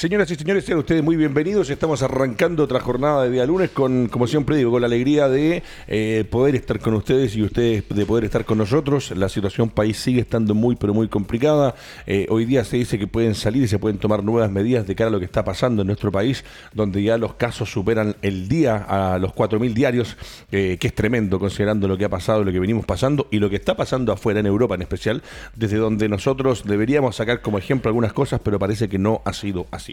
Señoras y señores, sean ustedes muy bienvenidos. Estamos arrancando otra jornada de día lunes con, como siempre digo, con la alegría de eh, poder estar con ustedes y ustedes de poder estar con nosotros. La situación país sigue estando muy, pero muy complicada. Eh, hoy día se dice que pueden salir y se pueden tomar nuevas medidas de cara a lo que está pasando en nuestro país, donde ya los casos superan el día a los 4.000 diarios, eh, que es tremendo considerando lo que ha pasado, lo que venimos pasando y lo que está pasando afuera en Europa en especial, desde donde nosotros deberíamos sacar como ejemplo algunas cosas, pero parece que no ha sido así.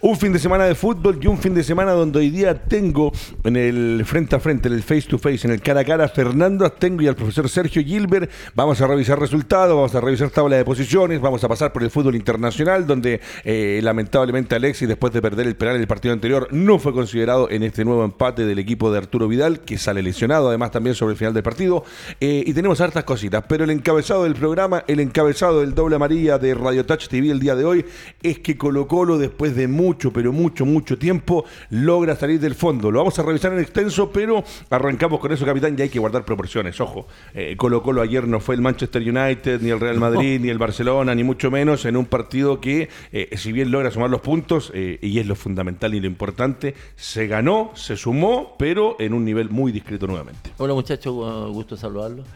Un fin de semana de fútbol y un fin de semana donde hoy día tengo en el frente a frente, en el face to face, en el cara a cara, Fernando Astengo y al profesor Sergio Gilbert. Vamos a revisar resultados, vamos a revisar tabla de posiciones, vamos a pasar por el fútbol internacional, donde eh, lamentablemente Alexis, después de perder el penal en el partido anterior, no fue considerado en este nuevo empate del equipo de Arturo Vidal, que sale lesionado además también sobre el final del partido. Eh, y tenemos hartas cositas, pero el encabezado del programa, el encabezado del doble amarilla de Radio Touch TV el día de hoy, es que Colo Colo después de mucho, pero mucho, mucho tiempo, logra salir del fondo. Lo vamos a revisar en extenso, pero arrancamos con eso, capitán, y hay que guardar proporciones. Ojo, eh, Colo Colo ayer no fue el Manchester United, ni el Real Madrid, ni el Barcelona, ni mucho menos, en un partido que, eh, si bien logra sumar los puntos, eh, y es lo fundamental y lo importante, se ganó, se sumó, pero en un nivel muy discreto nuevamente. Hola muchachos, gusto saludarlos.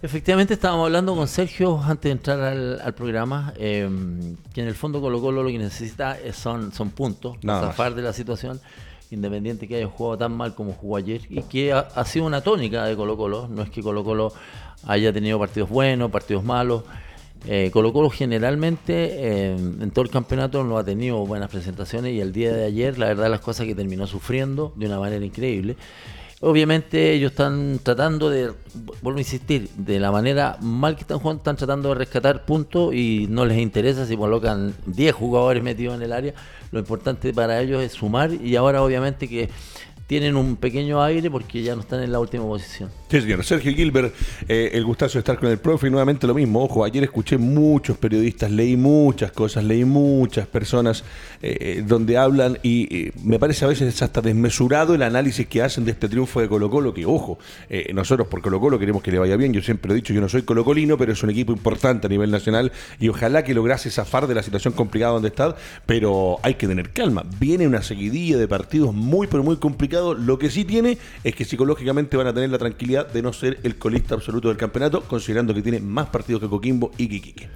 Efectivamente estábamos hablando con Sergio antes de entrar al, programa, em, que en el fondo Colo Colo lo que necesita son, son puntos, zafar de la situación, independiente que haya jugado tan mal como jugó ayer, y que ha, sido una tónica de Colo Colo, no es que Colo Colo haya tenido partidos buenos, partidos malos, eh, Colo Colo generalmente em, en todo el campeonato no ha tenido buenas presentaciones y el día de ayer la verdad las cosas que terminó sufriendo de una manera increíble. Obviamente ellos están tratando de, vuelvo a insistir, de la manera mal que están jugando, están tratando de rescatar puntos y no les interesa si colocan 10 jugadores metidos en el área. Lo importante para ellos es sumar y ahora obviamente que tienen un pequeño aire porque ya no están en la última posición. Sí, señor. Sergio Gilbert, eh, el gustazo de estar con el profe y nuevamente lo mismo. Ojo, ayer escuché muchos periodistas, leí muchas cosas, leí muchas personas eh, donde hablan y me parece a veces hasta desmesurado el análisis que hacen de este triunfo de Colo Colo, que ojo, eh, nosotros por Colo Colo queremos que le vaya bien. Yo siempre he dicho, yo no soy colocolino, pero es un equipo importante a nivel nacional y ojalá que lograse zafar de la situación complicada donde está, pero hay que tener calma. Viene una seguidilla de partidos muy, pero muy complicados lo que sí tiene es que psicológicamente van a tener la tranquilidad de no ser el colista absoluto del campeonato, considerando que tiene más partidos que Coquimbo y Quiquique.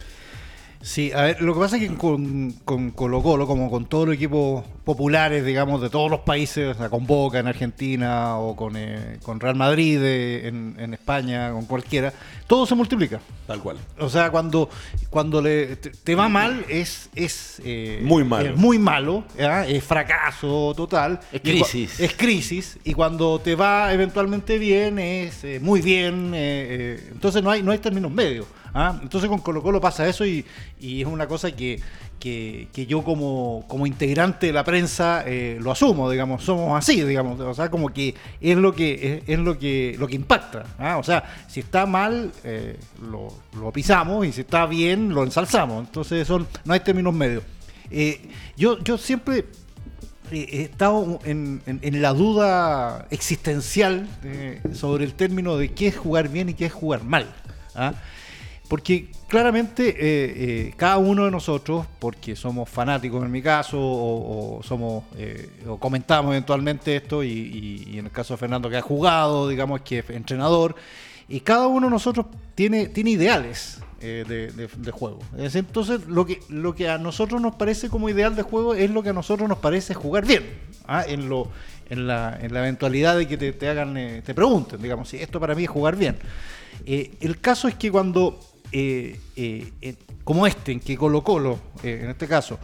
Sí, a ver, lo que pasa es que con, con Colo Colo, como con todos los equipos populares, digamos, de todos los países, o sea, con Boca en Argentina o con, eh, Real Madrid eh, en, España, con cualquiera, todo se multiplica. Tal cual. O sea, cuando, cuando le, te, va mal es, es eh, muy malo. muy malo, es fracaso total. Es crisis. es crisis. Y cuando te va eventualmente bien es muy bien. entonces no hay, no hay términos medios. ¿Ah? Entonces con Colo Colo pasa eso y, es una cosa que, yo como, como, integrante de la prensa eh, lo asumo, digamos, somos así, digamos, o sea, como que es lo que es, lo que lo que impacta, ¿ah? o sea, si está mal eh, lo, pisamos y si está bien lo ensalzamos, entonces son no hay términos medios. Eh, yo, yo siempre he estado en, la duda existencial sobre el término de qué es jugar bien y qué es jugar mal. ¿ah? Porque claramente eh, eh, cada uno de nosotros, porque somos fanáticos en mi caso, o, somos eh, o comentamos eventualmente esto, y, en el caso de Fernando que ha jugado, digamos que es entrenador, y cada uno de nosotros tiene, tiene ideales de, juego. Entonces, lo que, lo que a nosotros nos parece como ideal de juego es lo que a nosotros nos parece jugar bien, ¿ah? en, lo, en, la, en la eventualidad de que te, te hagan, te pregunten, digamos, si esto para mí es jugar bien. el caso es que cuando eh, eh, como este, en que Colo Colo, eh, en este caso,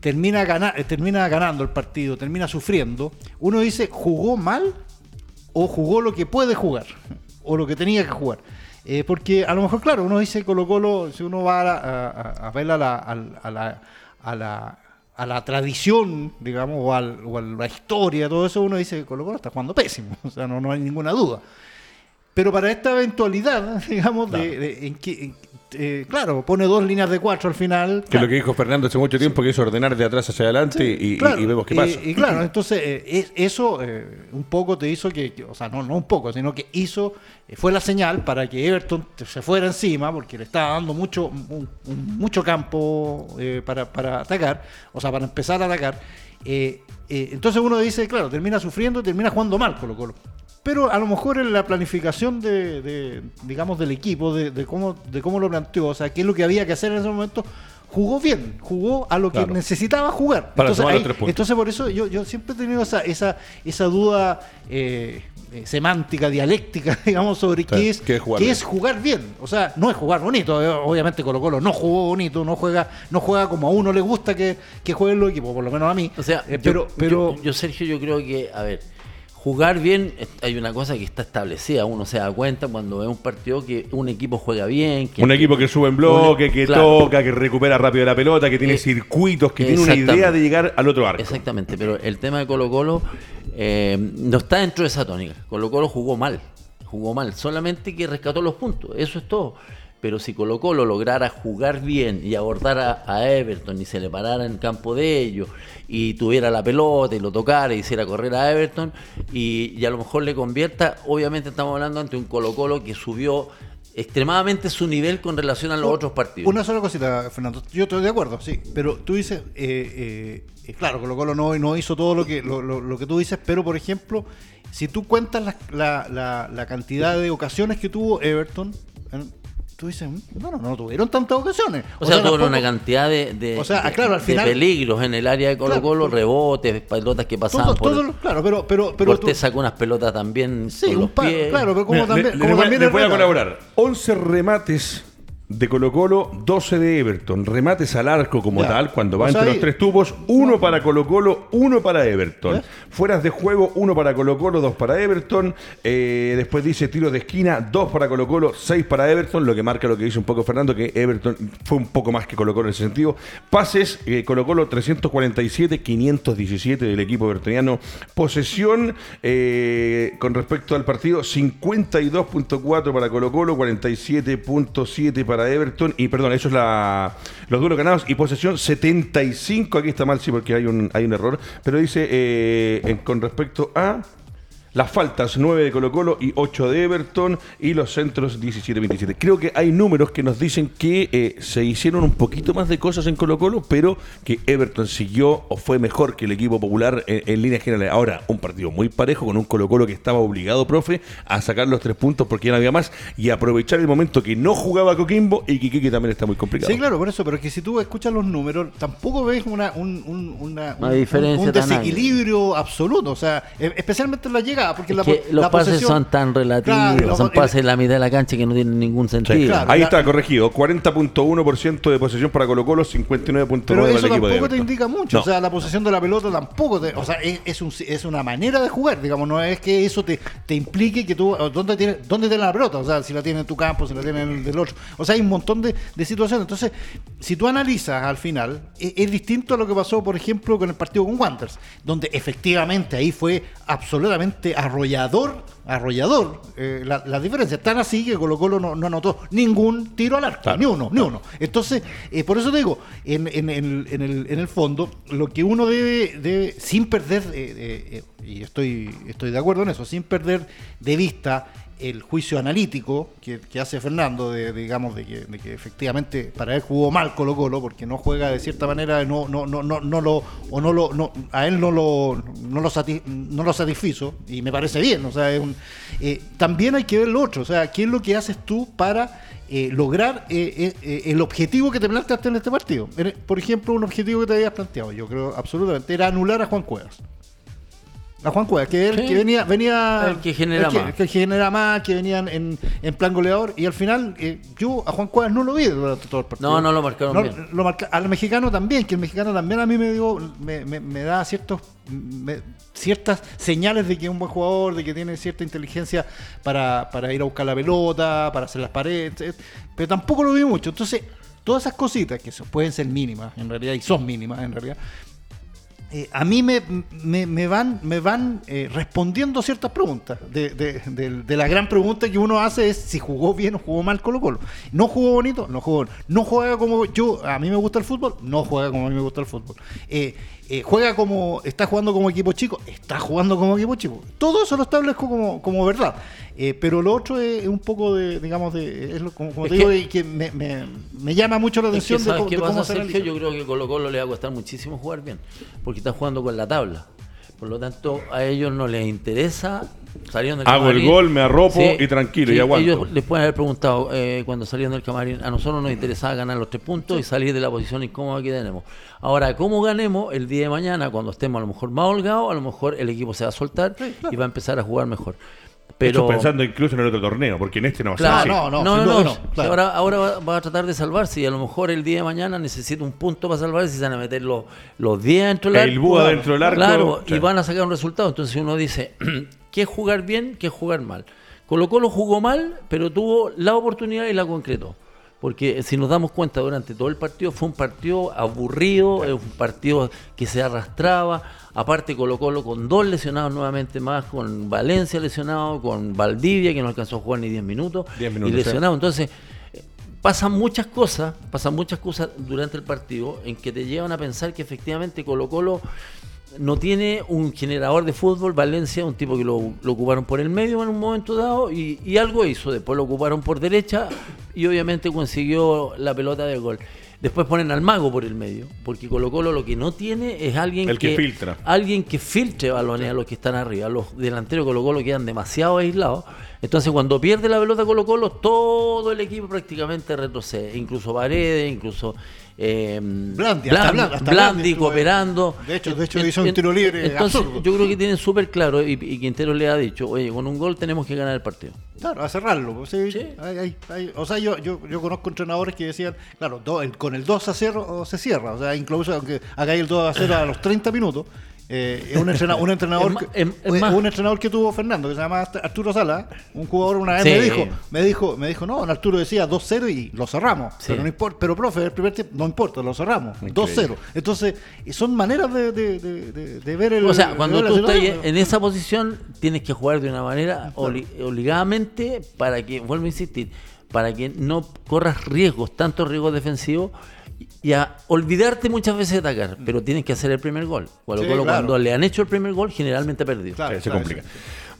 termina, termina ganando el partido, termina sufriendo, uno dice, ¿jugó mal o jugó lo que puede jugar? O lo que tenía que jugar. porque a lo mejor, claro, uno dice Colo Colo, si uno va a, ver a la, a la, a la tradición, digamos, o, a la historia, todo eso, uno dice Colo Colo está jugando pésimo, o sea, no hay ninguna duda. Pero para esta eventualidad, digamos, de, en que eh, claro, pone dos líneas de cuatro al final. Que es lo que dijo Fernando hace mucho tiempo, que es ordenar de atrás hacia adelante y, vemos qué pasa. Y, claro, entonces eh, eso un poco te hizo que, o sea, no, no un poco, sino que hizo, fue la señal para que Everton se fuera encima, porque le estaba dando mucho, mucho campo para, para atacar, o sea, para empezar a atacar. Entonces uno dice, claro, termina sufriendo, termina jugando mal Colo Colo. Pero a lo mejor en la planificación de, digamos del equipo de, cómo de cómo lo planteó o sea qué es lo que había que hacer en ese momento jugó bien jugó a lo que necesitaba jugar. Entonces, por eso yo, yo siempre he tenido esa esa esa duda eh, eh, semántica dialéctica digamos sobre qué es qué es, jugar, bien. o sea no es jugar bonito eh, obviamente Colo Colo no jugó bonito no juega no juega como a uno le gusta que, que jueguen los equipos por lo menos a mí. O sea pero pero yo Sergio yo creo que a ver jugar bien, hay una cosa que está establecida, uno se da cuenta cuando ve un partido que un equipo juega bien. Que un equipo que sube en bloque, que toca, que recupera rápido la pelota, que tiene eh, circuitos, que tiene una idea de llegar al otro arco. Exactamente, pero el tema de Colo Colo eh, no está dentro de esa tónica. Colo Colo jugó mal, jugó mal, solamente que rescató los puntos, eso es todo pero si Colo Colo lograra jugar bien y abordar a, Everton y se le parara en campo de ellos y tuviera la pelota y lo tocara y hiciera correr a Everton y, a lo mejor le convierta, obviamente estamos hablando ante un Colo Colo que subió extremadamente su nivel con relación a los otros partidos. Una sola cosita, Fernando. Yo estoy de acuerdo, sí. Pero tú dices, eh, eh, claro, Colo Colo no, no hizo todo lo que, lo, que tú dices, pero por ejemplo, si tú cuentas la, la, la cantidad de ocasiones que tuvo Everton, tú dices, bueno, no tuvieron tantas ocasiones. O, sea, tuvieron una cantidad de, de, peligros en el área de Colo Colo, rebotes, pelotas que pasaban por Claro, pero... pero, pero te sacó unas pelotas también sí, un par, Claro, pero como también... como también les voy a colaborar. 11 remates de Colo Colo, 12 de Everton. Remates al arco como tal, cuando va entre los tres tubos, uno para Colo Colo, uno para Everton. Fueras de juego, uno para Colo Colo, dos para Everton. Eh, después dice tiro de esquina, dos para Colo Colo, seis para Everton, lo que marca lo que dice un poco Fernando, que Everton fue un poco más que Colo Colo en ese sentido. Pases, eh, Colo Colo 347, 517 del equipo evertoniano. Posesión eh, con respecto al partido, 52.4 para Colo Colo, 47.7 para Everton. Y perdón, eso es la, los duelos ganados y posesión 75. Aquí está mal, sí, porque hay un, hay un error. Pero dice eh, con respecto a las faltas 9 de Colo Colo y 8 de Everton y los centros 17-27. Creo que hay números que nos dicen que eh, se hicieron un poquito más de cosas en Colo Colo, pero que Everton siguió o fue mejor que el equipo popular en, líneas generales. Ahora, un partido muy parejo con un Colo Colo que estaba obligado, profe, a sacar los tres puntos porque ya no había más y aprovechar el momento que no jugaba Coquimbo y que también está muy complicado. Sí, claro, por eso, pero es que si tú escuchas los números, tampoco ves una, un, una, diferencia un desequilibrio absoluto. O sea, e, especialmente en la porque los pases son tan relativos, son pases en la mitad de la cancha que no tienen ningún sentido. Ahí está, corregido. 40.1% de posesión para Colo Colo, 59.9% para el equipo tampoco te indica mucho. O sea, la posesión de la pelota tampoco te, O sea, es, un, es una manera de jugar, digamos, no es que eso te, te implique que tú... ¿Dónde tienes, ¿Dónde tienes la pelota? O sea, si la tienes en tu campo, si la tienes en el del otro. O sea, hay un montón de, de situaciones. Entonces, si tú analizas al final, es, es, distinto a lo que pasó, por ejemplo, con el partido con Wanderers, donde efectivamente ahí fue absolutamente arrollador, arrollador eh, la, la, diferencia. Tan así que Colo Colo no, no anotó ningún tiro al arco, ni uno, ni uno. Entonces, eh, por eso digo, en, en, el, en, el, en el fondo, lo que uno debe, debe sin perder, eh, y estoy, estoy de acuerdo en eso, sin perder de vista el juicio analítico que, hace Fernando, de, digamos, de que, de que, efectivamente para él jugó mal Colo Colo, porque no juega de cierta manera, no, no, no, no, no lo, o no lo, no, a él no lo, no lo, no lo satisfizo, y me parece bien, o sea, es un, eh, también hay que ver lo otro, o sea, ¿qué es lo que haces tú para eh, lograr eh, el objetivo que te planteaste en este partido? Por ejemplo, un objetivo que te habías planteado, yo creo absolutamente, era anular a Juan Cuevas. A Juan Cueva, que él que venía, venía el que genera más. Que, genera más, que venían en, en plan goleador. Y al final, eh, yo a Juan Cuevas no lo vi durante todo el partido. No, no lo marcaron bien. Lo marca, al mexicano también, que el mexicano también a mí me dio, me, me, da ciertos ciertas señales de que es un buen jugador, de que tiene cierta inteligencia para, para ir a buscar la pelota, para hacer las paredes, pero tampoco lo vi mucho. Entonces, todas esas cositas que pueden ser mínimas en realidad y son mínimas en realidad eh, a mí me, me, van, me van eh, respondiendo ciertas preguntas. De, la gran pregunta que uno hace es si jugó bien o jugó mal Colo Colo. No jugó bonito, no jugó. No juega como yo, a mí me gusta el fútbol, no juega como a mí me gusta el fútbol. Eh, juega como, está jugando como equipo chico, está jugando como equipo chico. Todo eso lo establezco como, como verdad. Eh, pero lo otro es, un poco de, digamos, de, es como, te digo, que me, me, llama mucho la atención de, qué pasa, Sergio? Yo creo que Colo Colo le va a costar muchísimo jugar bien, porque está jugando con la tabla. Por lo tanto, a ellos no les interesa salieron del Hago el gol, me arropo y tranquilo, y aguanto. Ellos les pueden haber preguntado eh, cuando salieron del camarín, a nosotros nos interesaba ganar los tres puntos y salir de la posición incómoda que tenemos. Ahora, ¿cómo ganemos el día de mañana cuando estemos a lo mejor más holgados? A lo mejor el equipo se va a soltar y va a empezar a jugar mejor. Pero pensando incluso en el otro torneo, porque en este no va a ser así. No, no, no, no, Ahora, ahora va, a tratar de salvarse y a lo mejor el día de mañana necesita un punto para salvarse y se van a meter los, los 10 dentro del arco. El búho dentro del arco. Claro, y van a sacar un resultado. Entonces uno dice, ¿qué es jugar bien? ¿Qué es jugar mal? Colo Colo jugó mal, pero tuvo la oportunidad y la concretó. Porque si nos damos cuenta durante todo el partido, fue un partido aburrido, un partido que se arrastraba Aparte Colo Colo con dos lesionados nuevamente más, con Valencia lesionado, con Valdivia que no alcanzó a jugar ni 10 minutos, y lesionado. Entonces, pasan muchas cosas, pasan muchas cosas durante el partido en que te llevan a pensar que efectivamente Colo Colo no tiene un generador de fútbol, Valencia, un tipo que lo, ocuparon por el medio en un momento dado y, y, algo hizo, después lo ocuparon por derecha y obviamente consiguió la pelota del gol. Después ponen al mago por el medio, porque Colo Colo lo que no tiene es alguien el que, filtra. Alguien que filtre balones a los que están arriba. Los delanteros de Colo Colo quedan demasiado aislados. Entonces cuando pierde la pelota Colo Colo, todo el equipo prácticamente retrocede. Incluso Paredes, incluso eh, Blandi, Blandi, cooperando. De hecho, de hecho hizo un tiro libre. Entonces, yo creo que tienen súper claro, y, Quintero le ha dicho, oye, con un gol tenemos que ganar el partido. Claro, a cerrarlo. Pues, o sea, yo, yo, yo, conozco entrenadores que decían, claro, con el 2 a 0 se cierra. O sea, incluso aunque hagáis el 2 a 0 a los 30 minutos, eh, un entrenador, un entrenador, que, un entrenador que tuvo Fernando, que se llama Arturo Sala, un jugador una vez me dijo, me dijo, me dijo, no, Arturo decía 2-0 y lo cerramos. Pero no importa, pero profe, el primer tiempo, no importa, lo cerramos. 2-0. Entonces, son maneras de, de, ver el O sea, cuando tú estás en esa posición, tienes que jugar de una manera obligadamente para que, vuelvo a insistir, para que no corras riesgos, tantos riesgos defensivos y a olvidarte muchas veces de atacar, pero tienes que hacer el primer gol. Cuando le han hecho el primer gol, generalmente ha perdido. se complica.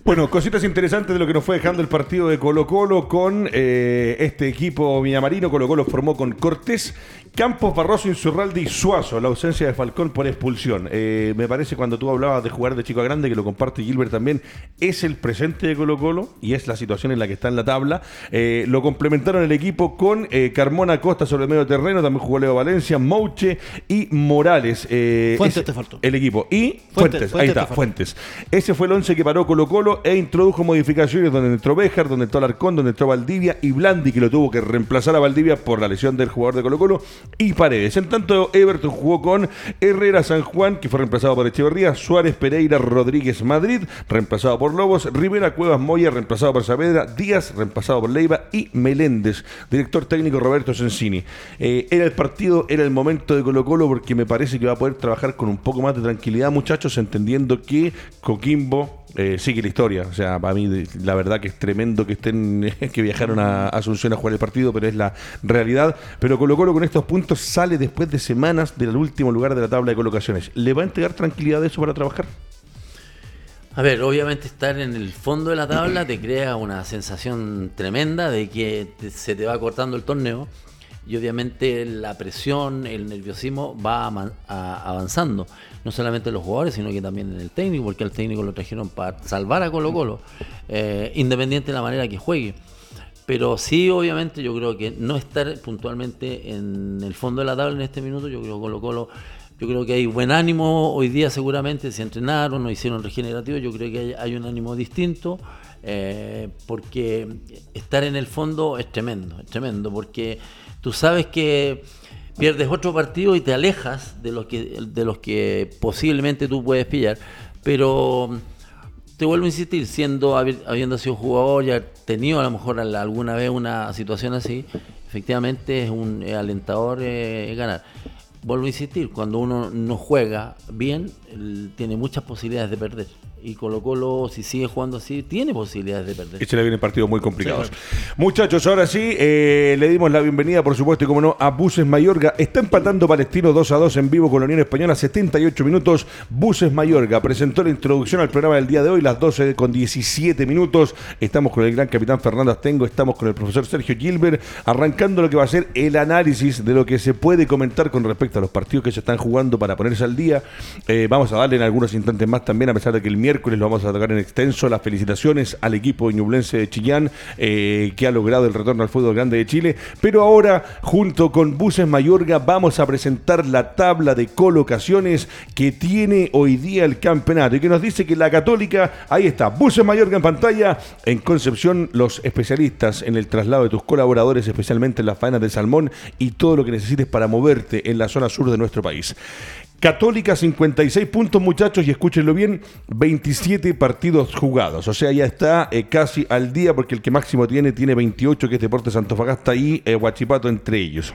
Bueno, cositas interesantes de lo que nos fue dejando el partido de Colo Colo con eh, este equipo villamarino. Colo Colo formó con Cortés Campos, Barroso, Insurralde y Suazo, la ausencia de Falcón por expulsión. Eh, me parece cuando tú hablabas de jugar de chico a grande, que lo comparte Gilbert también, es el presente de Colo Colo y es la situación en la que está en la tabla. Eh, lo complementaron el equipo con eh, Carmona Costa sobre el medio terreno, también jugó Leo Valencia, Mouche y Morales. Fuentes te faltó. El equipo. Y Fuentes, ahí está, Fuentes. Ese fue el once que paró Colo Colo e introdujo modificaciones donde entró Béjar, donde entró Alarcón, donde entró Valdivia y Blandi, que lo tuvo que reemplazar a Valdivia por la lesión del jugador de Colo Colo y Paredes. En tanto, Everton jugó con Herrera San Juan, que fue reemplazado por Echeverría, Suárez Pereira Rodríguez Madrid, reemplazado por Lobos, Rivera Cuevas Moya, reemplazado por Saavedra, Díaz, reemplazado por Leiva y Meléndez, director técnico Roberto Sensini. Eh, era el partido, era el momento de Colo Colo porque me parece que va a poder trabajar con un poco más de tranquilidad, muchachos, entendiendo que Coquimbo eh, sigue la historia. O sea, para mí la verdad que es tremendo que estén que viajaron a Asunción a jugar el partido, pero es la realidad. Pero Colo Colo con estos puntos sale después de semanas del último lugar de la tabla de colocaciones. ¿Le va a entregar tranquilidad eso para trabajar? A ver, obviamente estar en el fondo de la tabla te crea una sensación tremenda de que se te va cortando el torneo y obviamente la presión, el nerviosismo va avanzando, no solamente en los jugadores, sino que también en el técnico, porque al técnico lo trajeron para salvar a Colo Colo, eh, independiente de la manera que juegue. Pero sí, obviamente, yo creo que no estar puntualmente en el fondo de la tabla en este minuto, yo creo que Colo Colo, yo creo que hay buen ánimo hoy día seguramente, se entrenaron, no hicieron regenerativo, yo creo que hay, un ánimo distinto. Eh, porque estar en el fondo es tremendo, es tremendo, porque tú sabes que pierdes otro partido y te alejas de los que, de los que posiblemente tú puedes pillar. Pero te vuelvo a insistir, siendo habiendo sido jugador, ya tenido a lo mejor alguna vez una situación así, efectivamente es un alentador eh, ganar. vuelvo a insistir, cuando uno no juega bien, tiene muchas posibilidades de perder y Colo Colo, si sigue jugando así, tiene posibilidades de perder. Este le viene partidos muy complicados. Muchachos, ahora sí, eh, le dimos la bienvenida, por supuesto, y como no, a Buses Mayorga. Está empatando Palestino 2 a 2 en vivo con la Unión Española, 78 minutos. Buses Mayorga presentó la introducción al programa del día de hoy, las 12 con 17 minutos. Estamos con el gran capitán Fernando Astengo, estamos con el profesor Sergio Gilbert, arrancando lo que va a ser el análisis de lo que se puede comentar con respecto a los partidos que se están jugando para ponerse al día. Eh, vamos a darle en algunos instantes más también, a pesar de que el miércoles miércoles lo vamos a tocar en extenso. Las felicitaciones al equipo ñublense de Chillán eh, que ha logrado el retorno al fútbol grande de Chile. Pero ahora, junto con Buses Mayorga, vamos a presentar la tabla de colocaciones que tiene hoy día el campeonato y que nos dice que la Católica, ahí está, Buses Mayorga en pantalla. En Concepción, los especialistas en el traslado de tus colaboradores, especialmente en las faenas de salmón y todo lo que necesites para moverte en la zona sur de nuestro país. Católica 56 puntos muchachos y escúchenlo bien, 27 partidos jugados, o sea ya está eh, casi al día porque el que máximo tiene tiene 28 que es Deportes Antofagasta y eh, Huachipato entre ellos.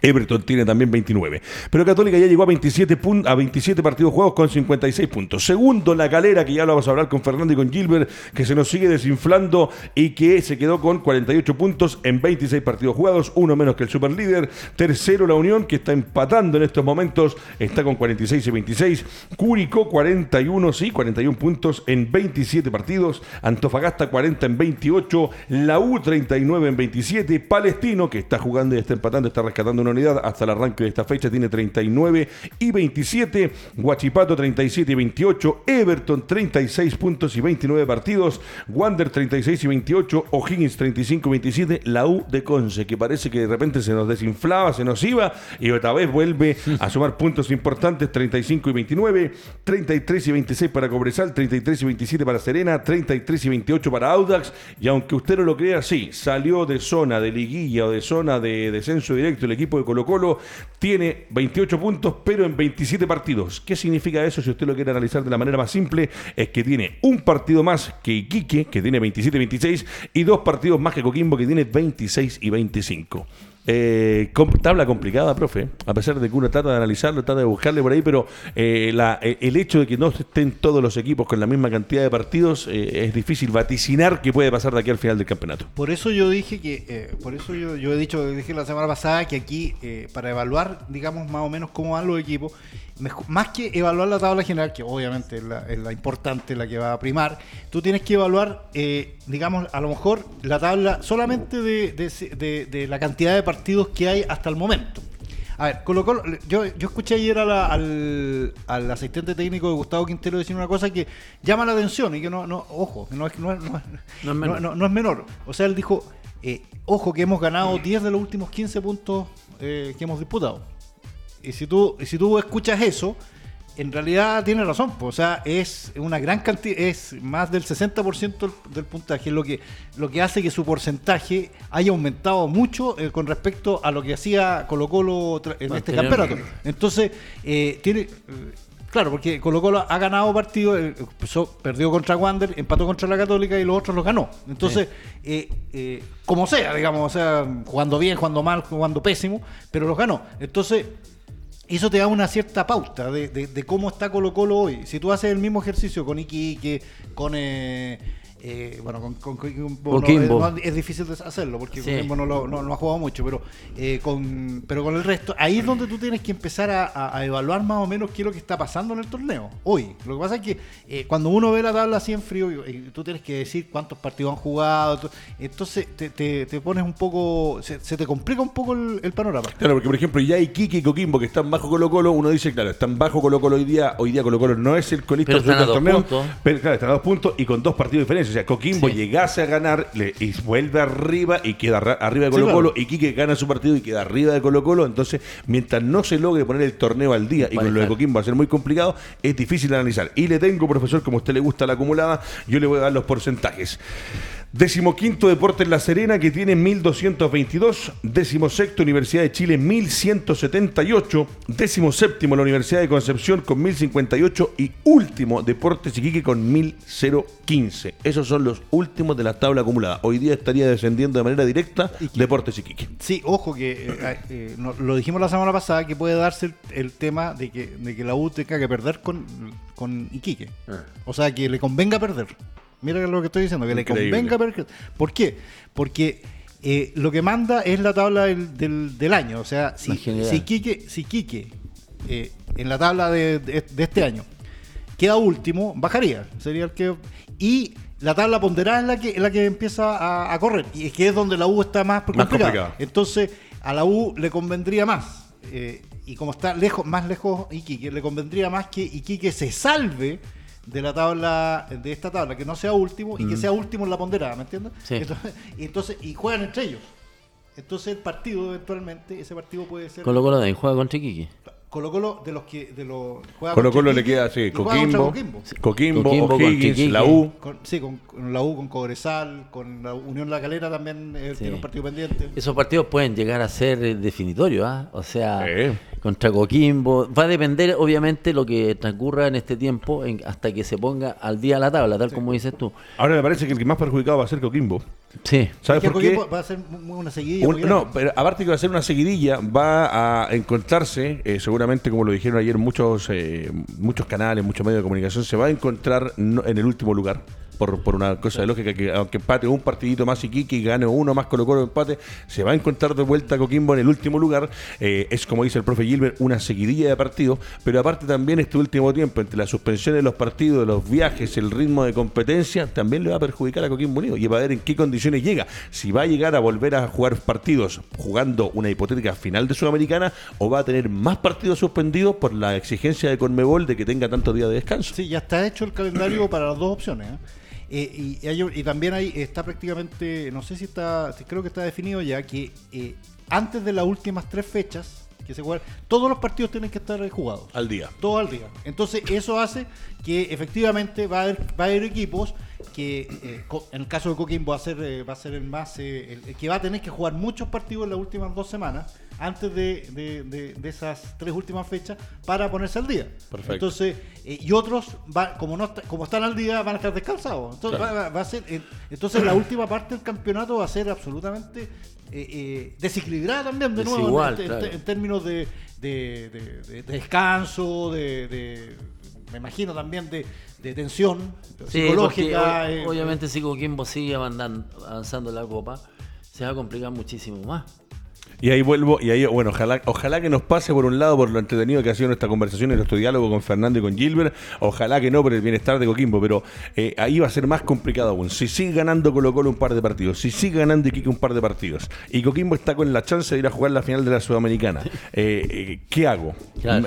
Everton tiene también 29. Pero Católica ya llegó a 27, a 27 partidos jugados con 56 puntos. Segundo, la galera, que ya lo vamos a hablar con Fernando y con Gilbert, que se nos sigue desinflando y que se quedó con 48 puntos en 26 partidos jugados, uno menos que el superlíder. Tercero, la Unión, que está empatando en estos momentos, está con 46 y 26. Curicó 41, sí, 41 puntos en 27 partidos. Antofagasta 40 en 28. La U 39 en 27. Palestino, que está jugando y está empatando, está rescatando unidad hasta el arranque de esta fecha, tiene 39 y 27, Guachipato 37 y 28, Everton 36 puntos y 29 partidos, Wander 36 y 28, O'Higgins 35 y 27, la U de Conce, que parece que de repente se nos desinflaba, se nos iba y otra vez vuelve a sumar puntos importantes, 35 y 29, 33 y 26 para Cobresal, 33 y 27 para Serena, 33 y 28 para Audax, y aunque usted no lo crea, sí, salió de zona de liguilla o de zona de descenso directo el equipo de Colo Colo tiene 28 puntos, pero en 27 partidos. ¿Qué significa eso? Si usted lo quiere analizar de la manera más simple, es que tiene un partido más que Iquique, que tiene 27-26, y dos partidos más que Coquimbo, que tiene 26 y 25. Eh, tabla complicada, profe, a pesar de que uno trata de analizarlo, trata de buscarle por ahí, pero eh, eh, el hecho de que no estén todos los equipos con la misma cantidad de partidos es difícil vaticinar qué puede pasar de aquí al final del campeonato. Por eso yo dije que, por eso yo, yo, he dicho, dije la semana pasada que aquí, para evaluar, digamos, más o menos cómo van los equipos, más que evaluar la tabla general, que obviamente es la, importante, la que va a primar, tú tienes que evaluar, eh, digamos, a lo mejor la tabla solamente de, la cantidad de partidos que hay hasta el momento. A ver, Colo yo, yo escuché ayer al, asistente técnico de Gustavo Quintero decir una cosa que llama la atención y que no, no ojo, no es, no, es, no, es, menor. O sea, él dijo, eh, ojo que hemos ganado 10 de los últimos 15 puntos eh, que hemos disputado. Y si tú, si tú escuchas eso, en realidad tiene razón. o sea, es una gran cantidad, es más del 60% del, puntaje, lo que, lo que hace que su porcentaje haya aumentado mucho eh, con respecto a lo que hacía Colo Colo en este campeonato. Entonces, eh, tiene... Eh, claro, porque Colo Colo ha ganado partidos, perdió contra Wander, empató contra la Católica y los otros los ganó. Entonces, como sea, digamos, o sea, jugando bien, jugando mal, jugando pésimo, pero los ganó. Entonces, eso te da una cierta pauta de, de, cómo está Colo Colo hoy. Si tú haces el mismo ejercicio con Iquique, con eh, eh, bueno, con, con, es, difícil hacerlo porque no, lo, ha jugado mucho, pero eh, con pero con el resto, ahí es donde tú tienes que empezar a, evaluar más o menos qué es lo que está pasando en el torneo hoy. Lo que pasa es que eh, cuando uno ve la tabla así en frío, tú tienes que decir cuántos partidos han jugado, entonces te, te, pones un poco, se, te complica un poco el, panorama. Claro, porque por ejemplo ya hay Kiki y Coquimbo que están bajo Colo Colo, uno dice, claro, están bajo Colo Colo hoy día, hoy día Colo Colo no es el colista del torneo, pero claro, están a dos puntos y con dos partidos diferentes o sea, Coquimbo llegase a ganar le, y vuelve arriba y queda arriba de Colo Colo y Quique gana su partido y queda arriba de Colo Colo. Entonces, mientras no se logre poner el torneo al día y con lo de Coquimbo va a ser muy complicado, es difícil analizar. Y le tengo, profesor, como a usted le gusta la acumulada, yo le voy a dar los porcentajes. Décimo quinto Deportes La Serena que tiene 1222. Décimo sexto Universidad de Chile 1178. Décimo séptimo la Universidad de Concepción con 1058. Y último Deportes Iquique con 1015. Esos son los últimos de la tabla acumulada. Hoy día estaría descendiendo de manera directa Deportes Iquique. Sí, ojo que eh, eh, lo dijimos la semana pasada que puede darse el, tema de que, de que la U tenga que perder con, con Iquique. Ah. O sea, que le convenga perder. Mira lo que estoy diciendo, que le convenga. ¿Por qué? Porque eh, lo que manda es la tabla del, año. O sea, si, si Quique, si Quique eh, en la tabla de, este año queda último, bajaría. Sería el que. Y la tabla ponderada es la que, la que empieza a, correr. Y es que es donde la U está más, complicada. Entonces, a la U le convendría más. Eh, y como está lejos, más lejos Iquique, le convendría más que Iquique se salve de la tabla, de esta tabla, que no sea último y que mm. sea último en la ponderada, ¿me entiendes? Entonces, y entonces, y juegan entre ellos. Entonces el partido eventualmente, ese partido puede ser. Colo Colo también juega con Chiquiqui. Colo Colo de los que de los Colo Colo le queda así, Coquimbo, Coquimbo, O'Higgins, la U. sí, con, la U, con Cobresal, con la Unión La Calera también eh, tiene un partido pendiente. Esos partidos pueden llegar a ser eh, definitorios, ¿ah? O sea, contra Coquimbo. Va a depender, obviamente, lo que transcurra en este tiempo hasta que se ponga al día la tabla, tal como dices tú. Ahora me parece que el que más perjudicado va a ser Coquimbo. Sí. ¿Sabes por qué? Va a ser una seguidilla. no, pero aparte que va a ser una seguidilla, va a encontrarse, eh, seguramente como lo dijeron ayer muchos, eh, muchos canales, muchos medios de comunicación, se va a encontrar en el último lugar por, por una cosa de lógica, que aunque empate un partidito más Iquique y gane uno más Colo Colo empate, se va a encontrar de vuelta Coquimbo en el último lugar. Eh, es como dice el profe Gilbert, una seguidilla de partidos, pero aparte también este último tiempo, entre la suspensión de los partidos, los viajes, el ritmo de competencia, también le va a perjudicar a Coquimbo Unido y va a ver en qué condiciones llega. Si va a llegar a volver a jugar partidos jugando una hipotética final de Sudamericana o va a tener más partidos suspendidos por la exigencia de Conmebol de que tenga tantos días de descanso. Sí, ya está hecho el calendario para las dos opciones. ¿eh? Eh, y, también ahí está prácticamente, no sé si está, creo que está definido ya, que eh, antes de las últimas tres fechas que se juegan, todos los partidos tienen que estar jugados. Al día. Todo al día. Entonces eso hace que efectivamente va a haber, va a haber equipos que eh, en el caso de Coquimbo va a ser, va a ser el más, el que va a tener que jugar muchos partidos en las últimas dos semanas antes de, esas tres últimas fechas para ponerse al día. Perfecto. Entonces, eh, y otros, va, como no como están al día, van a estar descansados. Entonces, va, a ser, eh, entonces la última parte del campeonato va a ser absolutamente eh, desequilibrada también, de nuevo, en, términos de, descanso, de, me imagino también de, tensión psicológica. obviamente, si Coquimbo sigue avanzando la copa, se va a complicar muchísimo más. Y ahí vuelvo, y ahí, bueno, ojalá, ojalá que nos pase por un lado por lo entretenido que ha sido nuestra conversación y nuestro diálogo con Fernando y con Gilbert, ojalá que no por el bienestar de Coquimbo, pero eh, ahí va a ser más complicado aún. Si sigue ganando Colo Colo un par de partidos, si sigue ganando Iquique un par de partidos, y Coquimbo está con la chance de ir a jugar la final de la Sudamericana, eh, eh, ¿qué hago?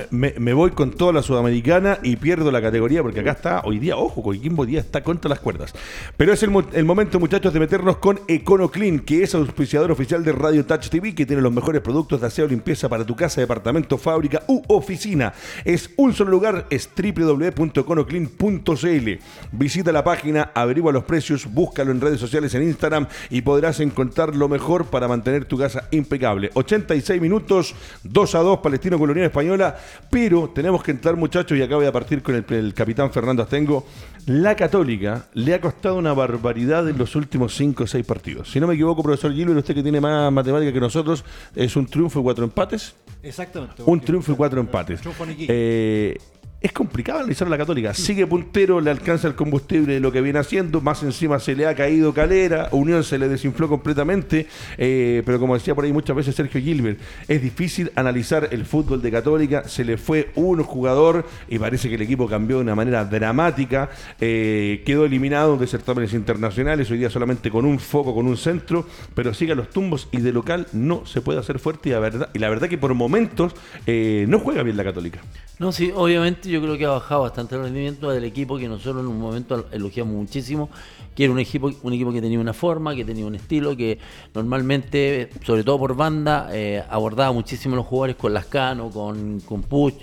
Me, voy con toda la Sudamericana y pierdo la categoría, porque acá está, hoy día, ojo, Coquimbo día está contra las cuerdas. Pero es el, el momento, muchachos, de meternos con EconoClean, que es auspiciador oficial de Radio Touch TV, que tiene los mejores productos de aseo limpieza para tu casa, departamento, fábrica u oficina. Es un solo lugar, es www.conoclean.cl. Visita la página, averigua los precios, búscalo en redes sociales en Instagram y podrás encontrar lo mejor para mantener tu casa impecable. 86 minutos, 2 a 2, Palestino Unión Española, pero tenemos que entrar muchachos y acá voy a partir con el, el capitán Fernando Astengo. La Católica le ha costado una barbaridad en los últimos 5 o 6 partidos. Si no me equivoco, profesor Gilbert, usted que tiene más matemática que nosotros, es un triunfo y cuatro empates. Exactamente. Un triunfo y cuatro empates. Eh, es complicado analizar la Católica. Sigue puntero, le alcanza el combustible de lo que viene haciendo, más encima se le ha caído Calera, Unión se le desinfló completamente, eh, pero como decía por ahí muchas veces Sergio Gilbert, es difícil analizar el fútbol de Católica, se le fue un jugador y parece que el equipo cambió de una manera dramática, eh, quedó eliminado de certámenes internacionales, hoy día solamente con un foco, con un centro, pero sigue a los tumbos y de local no se puede hacer fuerte y la verdad, y la verdad que por momentos eh, no juega bien la Católica. No, sí, obviamente yo creo que ha bajado bastante el rendimiento del equipo que nosotros en un momento elogiamos muchísimo, que era un equipo, un equipo que tenía una forma, que tenía un estilo, que normalmente, sobre todo por banda, eh, abordaba muchísimo los jugadores con Lascano, con, con Puch,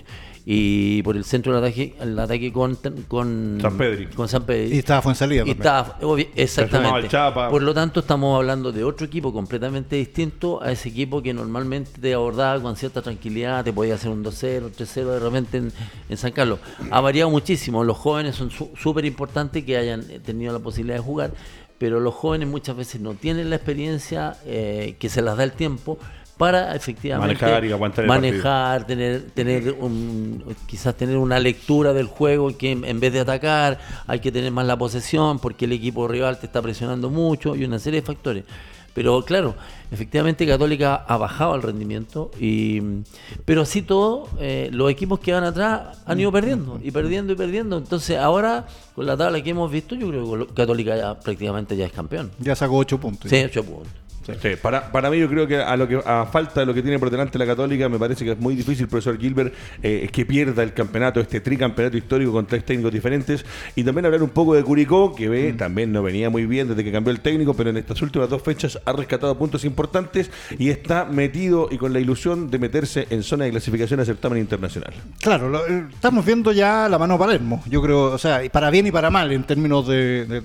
y por el centro del ataque, el ataque con, con San Pedri. Con San Pedri. Y estaba Fuensalida y estaba, Exactamente. Por lo tanto, estamos hablando de otro equipo completamente distinto a ese equipo que normalmente te abordaba con cierta tranquilidad, te podía hacer un 2-0, 3-0 de repente en, San Carlos. Ha variado muchísimo. Los jóvenes son súper importantes que hayan tenido la posibilidad de jugar, pero los jóvenes muchas veces no tienen la experiencia eh, que se las da el tiempo para efectivamente manejar, y aguantar manejar tener tener un, quizás tener una lectura del juego que en vez de atacar hay que tener más la posesión porque el equipo rival te está presionando mucho y una serie de factores. Pero claro efectivamente Católica ha bajado el rendimiento y pero así todo eh, los equipos que van atrás han ido perdiendo y perdiendo y perdiendo. Entonces ahora con la tabla que hemos visto yo creo que Católica ya prácticamente ya es campeón. Ya sacó ocho puntos. Sí ocho puntos para, para mí yo creo que a lo que a falta de lo que tiene por delante la Católica me parece que es muy difícil, profesor Gilbert, eh, que pierda el campeonato, este tricampeonato histórico con tres técnicos diferentes y también hablar un poco de Curicó, que ve, mm. también no venía muy bien desde que cambió el técnico, pero en estas últimas dos fechas ha rescatado puntos importantes y está metido y con la ilusión de meterse en zona de clasificación a certamen internacional. Claro, eh, estamos viendo ya la mano Palermo, yo creo, o sea, para bien y para mal en términos de,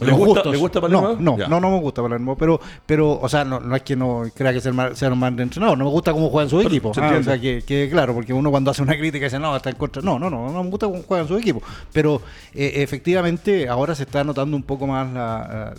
¿Le, gusta, ¿Le gusta Palermo? No, no, no, no, me gusta Palermo, pero, pero o sea, no, no es que no crea que sea, un mal entrenador, no me gusta cómo juegan su equipo. Ah, o sea, que, claro, porque uno cuando hace una crítica dice, no, está en contra. No, no, no, no me gusta cómo juegan su equipo. Pero eh, efectivamente ahora se está notando un poco más la,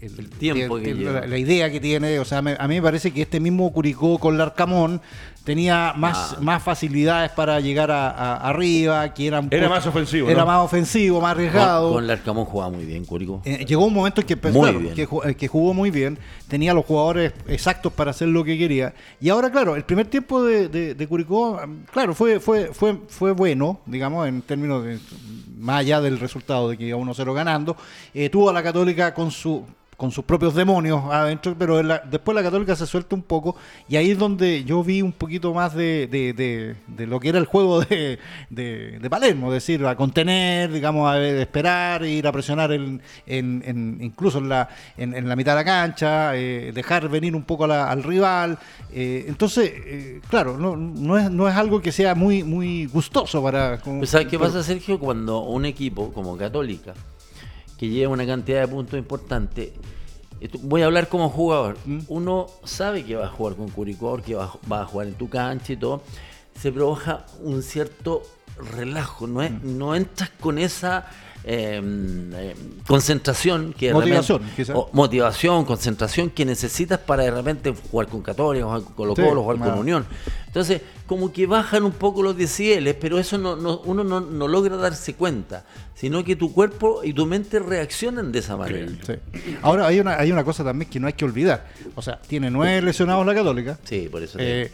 el, tiempo la, idea que tiene. O sea, a mí me parece que este mismo Curicó con Larcamón tenía más, ah. más facilidades para llegar a, arriba, que era más ofensivo. Era más ofensivo, más arriesgado. Con, el Arcamón jugaba muy bien, Curicó. Eh, llegó un momento en que, empezó, que, eh, que, jugó muy bien, tenía los jugadores exactos para hacer lo que quería. Y ahora, claro, el primer tiempo de, de, Curicó, claro, fue, fue, fue, fue bueno, digamos, en términos de más allá del resultado de que iba 1-0 ganando. Eh, tuvo a la Católica con su con sus propios demonios adentro, pero después la católica se suelta un poco y ahí es donde yo vi un poquito más de, de, lo que era el juego de, Palermo, es decir, a contener, digamos, a esperar, ir a presionar en, en, incluso en la, en, la mitad de la cancha, eh, dejar venir un poco al rival. Eh, entonces, eh, claro, no, no, es, no es algo que sea muy, muy gustoso para... ¿Sabes qué pasa, Sergio? Cuando un equipo como Católica que lleva una cantidad de puntos importante. Voy a hablar como jugador. ¿Mm? Uno sabe que va a jugar con Curicó, que va, a jugar en tu cancha y todo. Se provoca un cierto relajo. No, es, ¿Mm? no entras con esa Em, em, concentración que motivación, motivación, concentración que necesitas para de repente jugar con Católica, jugar con Colo Colo, jugar con Unión. Entonces, como que bajan un poco los decibeles, pero eso no, uno no, logra darse cuenta, sino que tu cuerpo y tu mente reaccionan de esa manera. Ahora hay una, hay una cosa también que no hay que olvidar. O sea, tiene nueve lesionados la Católica. Sí, por eso. Eh,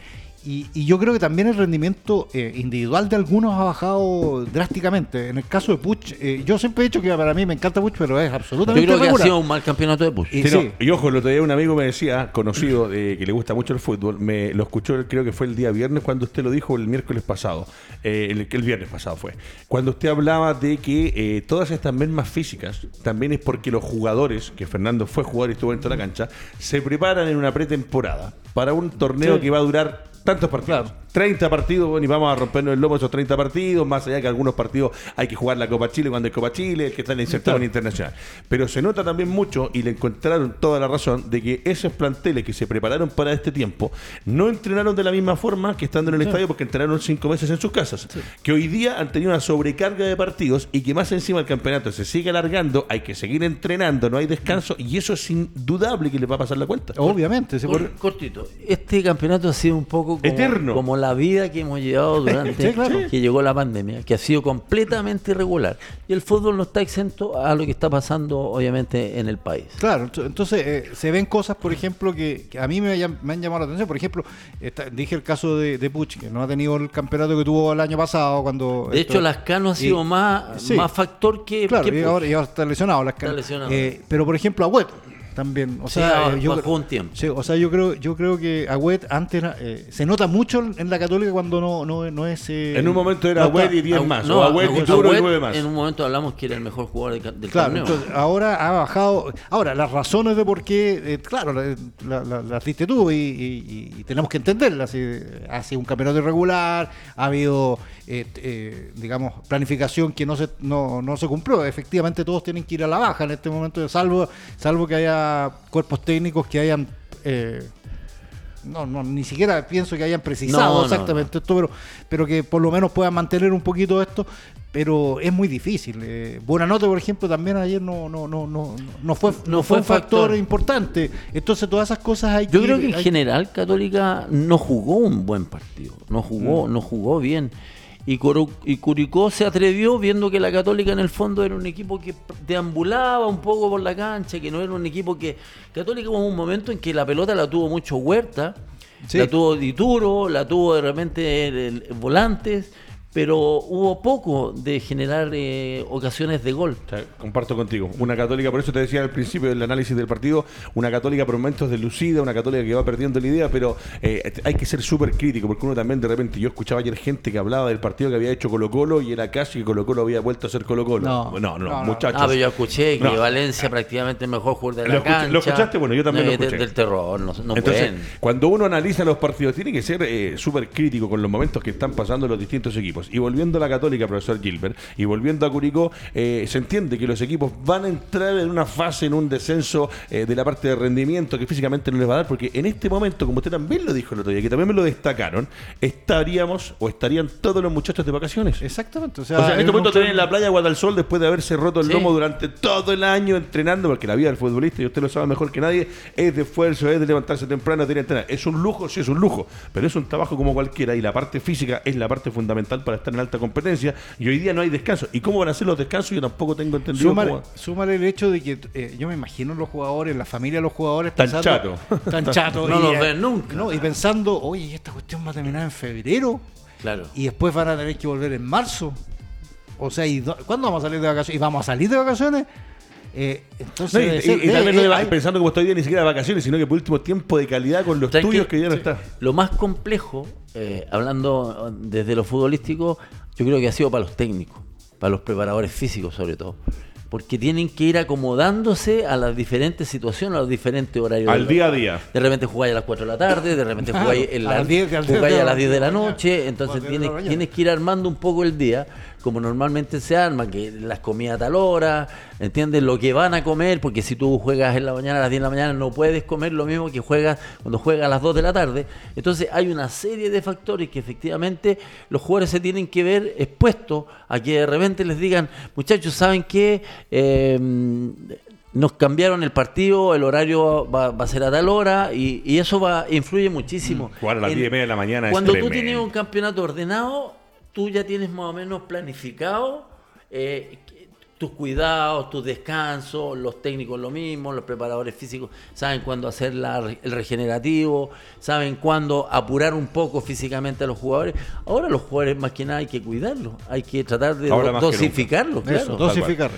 y, yo creo que también el rendimiento eh, individual de algunos ha bajado drásticamente. En el caso de Puch, eh, yo siempre he dicho que para mí me encanta Puch, pero es absolutamente Yo creo que ha sido un mal campeonato de Puch. Y, ojo, el otro día un amigo me decía, conocido, de, que le gusta mucho el fútbol, me lo escuchó, creo que fue el día viernes cuando usted lo dijo, el miércoles pasado, eh, el, el viernes pasado fue, cuando usted hablaba de que todas estas mismas físicas también es porque los jugadores, que Fernando fue jugador y estuvo dentro de la cancha, se preparan en una pretemporada para un torneo que va a durar tantos partidos. 30 partidos, bueno, y vamos a rompernos el lomo esos 30 partidos, más allá que algunos partidos hay que jugar la Copa Chile cuando hay Copa Chile, que están insertados en internacional. Pero se nota también mucho, y le encontraron toda la razón, de que esos planteles que se prepararon para este tiempo no entrenaron de la misma forma que estando en el estadio, porque entrenaron cinco meses en sus casas. Que hoy día han tenido una sobrecarga de partidos y que más encima el campeonato se sigue alargando, hay que seguir entrenando, no hay descanso, y eso es indudable que le va a pasar la cuenta. Obviamente. Cortito, este campeonato ha sido un poco como, Eterno. como la la vida que hemos llevado durante que llegó la pandemia, que ha sido completamente irregular. Y el fútbol no está exento a lo que está pasando, obviamente, en el país. Claro, entonces eh, se ven cosas, por ejemplo, que, a mí me, han llamado la atención. Por ejemplo, dije el caso de, de, Puch, que no ha tenido el campeonato que tuvo el año pasado. cuando De hecho, Lascano ha sido más, más factor que. Claro, y, ahora, está lesionado Lascano. Eh, pero, por ejemplo, a Web también. O sea, yo, un tiempo. o sea, yo creo, yo creo que Agüet antes eh, se nota mucho en la Católica cuando no, no, no es. Eh, en un momento era Agüet y 10 más. No, Agüet y Turo y 9 más. En un momento hablamos que era el mejor jugador del claro, torneo. ahora ha bajado. Ahora, las razones de por qué, eh, claro, las la, diste tú y, tenemos que entenderlas. Hace un campeonato irregular, ha habido, digamos, planificación que no se, no, no se cumplió. Efectivamente, todos tienen que ir a la baja en este momento, salvo, salvo que haya cuerpos técnicos que hayan... Eh, no, no, ni siquiera pienso que hayan precisado exactamente esto, pero, pero que por lo menos puedan mantener un poquito esto, pero es muy difícil. Eh, Buenanote, por ejemplo, también ayer no, no, no, no, no fue, no fue un factor, importante. Entonces todas esas cosas hay Yo creo que en general Católica no jugó un buen partido, no jugó, mm. no jugó bien. Y, Curicó se atrevió viendo que la Católica en el fondo era un equipo que deambulaba un poco por la cancha, que no era un equipo que... Católica hubo un momento en que la pelota la tuvo mucho Huerta, la tuvo Dituro, la tuvo de repente volantes pero hubo poco de generar eh, ocasiones de gol. comparto contigo. Una católica, por eso te decía al principio del análisis del partido, una católica por momentos delucida, una católica que va perdiendo la idea, pero eh, hay que ser súper crítico, porque uno también de repente, yo escuchaba ayer gente que hablaba del partido que había hecho Colo Colo y era casi que Colo Colo había vuelto a ser Colo Colo. No, no, no, muchachos. Ah, pero yo escuché que Valencia prácticamente el mejor jugador de la ¿Lo cancha. ¿Lo escuchaste? Bueno, yo también lo escuché. Del terror, no, Entonces, Cuando uno analiza los partidos, tiene que ser eh, súper crítico con los momentos que están pasando los distintos equipos. Y volviendo a la Católica, profesor Gilbert. Y volviendo a Curicó, eh, se entiende que los equipos van a entrar en una fase, en un descenso eh, de la parte de rendimiento que físicamente no les va a dar, porque en este momento, como usted también lo dijo el otro día, que también me lo destacaron, estaríamos o estarían todos los muchachos de vacaciones. Exactamente. O sea, en este momento tener en la playa Guadalsol después de haberse roto el lomo durante todo el año entrenando, porque la vida del futbolista, y usted lo sabe mejor que nadie, es de esfuerzo, es de levantarse temprano, a entrenar. Es un lujo, sí es un lujo, pero es un trabajo como cualquiera y la parte física es la parte fundamental para estar en alta competencia y hoy día no hay descanso. ¿Y cómo van a ser los descansos? Yo tampoco tengo entendido. Súmale, el hecho de que eh, yo me imagino los jugadores, la familia de los jugadores tan chato. Tan chato. no los ven nunca. y pensando, oye, esta cuestión va a terminar en febrero. Claro. Y después van a tener que volver en marzo. O sea, ¿y ¿cuándo vamos a salir de vacaciones? ¿Y vamos a salir de vacaciones? Eh, entonces, y, también no pensando como estoy bien ni siquiera de vacaciones, sino que por último tiempo de calidad con los tuyos que, ya no está. Lo más complejo, eh, hablando desde lo futbolístico, yo creo que ha sido para los técnicos, para los preparadores físicos sobre todo. Porque tienen que ir acomodándose a las diferentes situaciones, a los diferentes horarios. Al día a día. De repente jugáis a las 4 de la tarde, de repente jugáis, a, las 10, a las 10 de la noche, entonces tienes, tienes que ir armando un poco el día como normalmente se arma, que las comidas a tal hora, ¿entiendes? Lo que van a comer, porque si tú juegas en la mañana, a las 10 de la mañana, no puedes comer lo mismo que juegas cuando juegas a las 2 de la tarde. Entonces hay una serie de factores que efectivamente los jugadores se tienen que ver expuestos a que de repente les digan, muchachos, ¿saben qué? Eh, nos cambiaron el partido, el horario va, a ser a tal hora y, eso va influye muchísimo. Mm, jugar a las 10 y media de la mañana Cuando tú tienes un campeonato ordenado, tú ya tienes más o menos planificado eh, tus cuidados, tus descansos, los técnicos lo mismo, los preparadores físicos saben cuándo hacer el regenerativo, saben cuándo apurar un poco físicamente a los jugadores. Ahora los jugadores más que nada hay que cuidarlos, hay que tratar de dosificarlos. Claro. dosificar.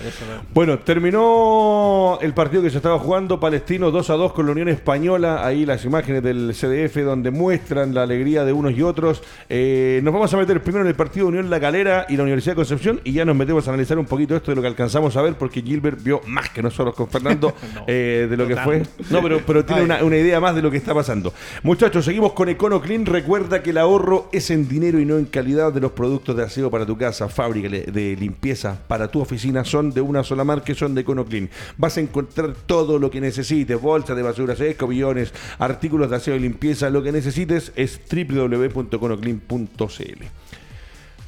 bueno, terminó el partido que se estaba jugando Palestino 2 a 2 con la Unión Española, ahí las imágenes del CDF donde muestran la alegría de unos y otros. Eh, nos vamos a meter primero en el partido Unión La Calera y la Universidad de Concepción y ya nos metemos a analizar un poquito esto de lo que alcanzamos a ver porque Gilbert vio más que nosotros con Fernando eh, de lo que fue. No, pero, pero tiene una, idea más de lo que está pasando. Muchachos, seguimos con Econo Clean. Recuerda que el ahorro es en dinero y no en calidad de los productos de aseo para tu casa, fábrica de limpieza para tu oficina son de una sola marca, son de Econo Clean. Vas a encontrar todo lo que necesites, bolsas de basura billones, artículos de aseo y limpieza. Lo que necesites es www.econoclean.cl.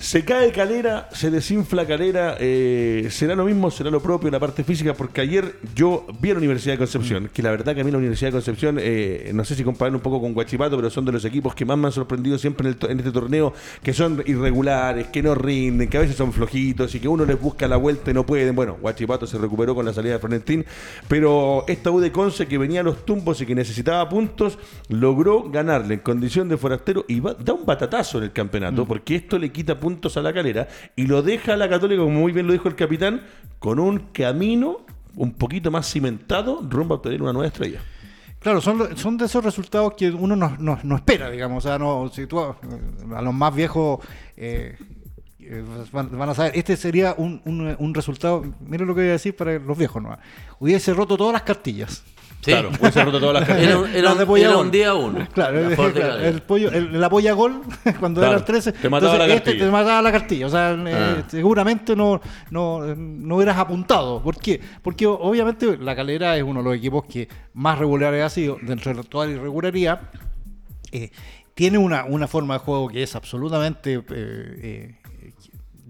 Se cae Calera, se desinfla Calera, eh, será lo mismo, será lo propio en la parte física, porque ayer yo vi a la Universidad de Concepción, que la verdad que a mí la Universidad de Concepción, eh, no sé si compararlo un poco con Guachipato, pero son de los equipos que más me han sorprendido siempre en, este torneo, que son irregulares, que no rinden, que a veces son flojitos y que uno les busca la vuelta y no pueden. Bueno, Guachipato se recuperó con la salida de Florentín, pero esta U de Conce que venía a los tumbos y que necesitaba puntos, logró ganarle en condición de forastero y da un batatazo en el campeonato, mm. porque esto le quita puntos a la calera y lo deja la Católica, como muy bien lo dijo el capitán, con un camino un poquito más cimentado rumbo a obtener una nueva estrella. Claro, son, son de esos resultados que uno no, no, espera, digamos. O sea, no, si tú a, los más viejos eh, eh, van, a saber, este sería un, un, un, resultado, miren lo que voy a decir para los viejos, ¿no? Hubiese roto todas las cartillas. Claro, hubiese roto todas las cartillas. Era, un, era un día uno. Claro, el, el, pollo, el, la polla gol, cuando era el 13, te mataba la este te mataba la cartilla. O sea, eh, ah. seguramente no, no, no hubieras apuntado. ¿Por qué? Porque obviamente la calera es uno de los equipos que más regulares ha sido, dentro de toda la irregularidad. Eh, tiene una, una forma de juego que es absolutamente eh, eh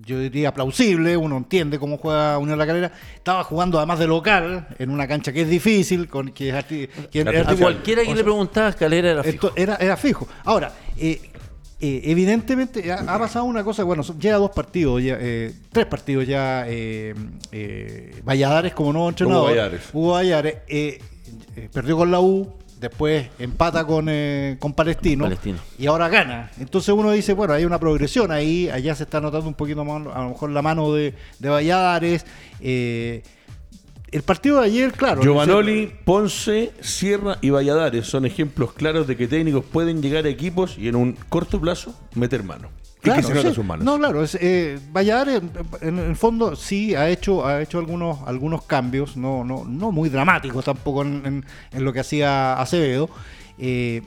yo diría plausible, uno entiende cómo juega Unión La Calera. Estaba jugando además de local, en una cancha que es difícil, con que, es a cualquiera que le preguntaba Calera era fijo. Era, era fijo. Ahora, eh, eh, evidentemente ha, pasado una cosa, bueno, lleva dos partidos, ya, eh, tres partidos ya, Valladares como nuevo entrenador. Hugo Valladares. Hugo Valladares perdió con la U, después empata con, eh, con Palestino, y ahora gana. Entonces uno dice, bueno, hay una progresión ahí, allá se está notando un poquito más, a lo mejor la mano de, de Valladares. Eh, el partido de ayer, claro. Giovanoli, Ponce, Sierra y Valladares son ejemplos claros de que técnicos pueden llegar a equipos y en un corto plazo meter mano. Claro, sus manos. No, claro, es, eh, Valladares en, el fondo sí ha hecho ha hecho algunos algunos cambios, no no no muy dramáticos tampoco en, en lo que hacía Acevedo. Eh,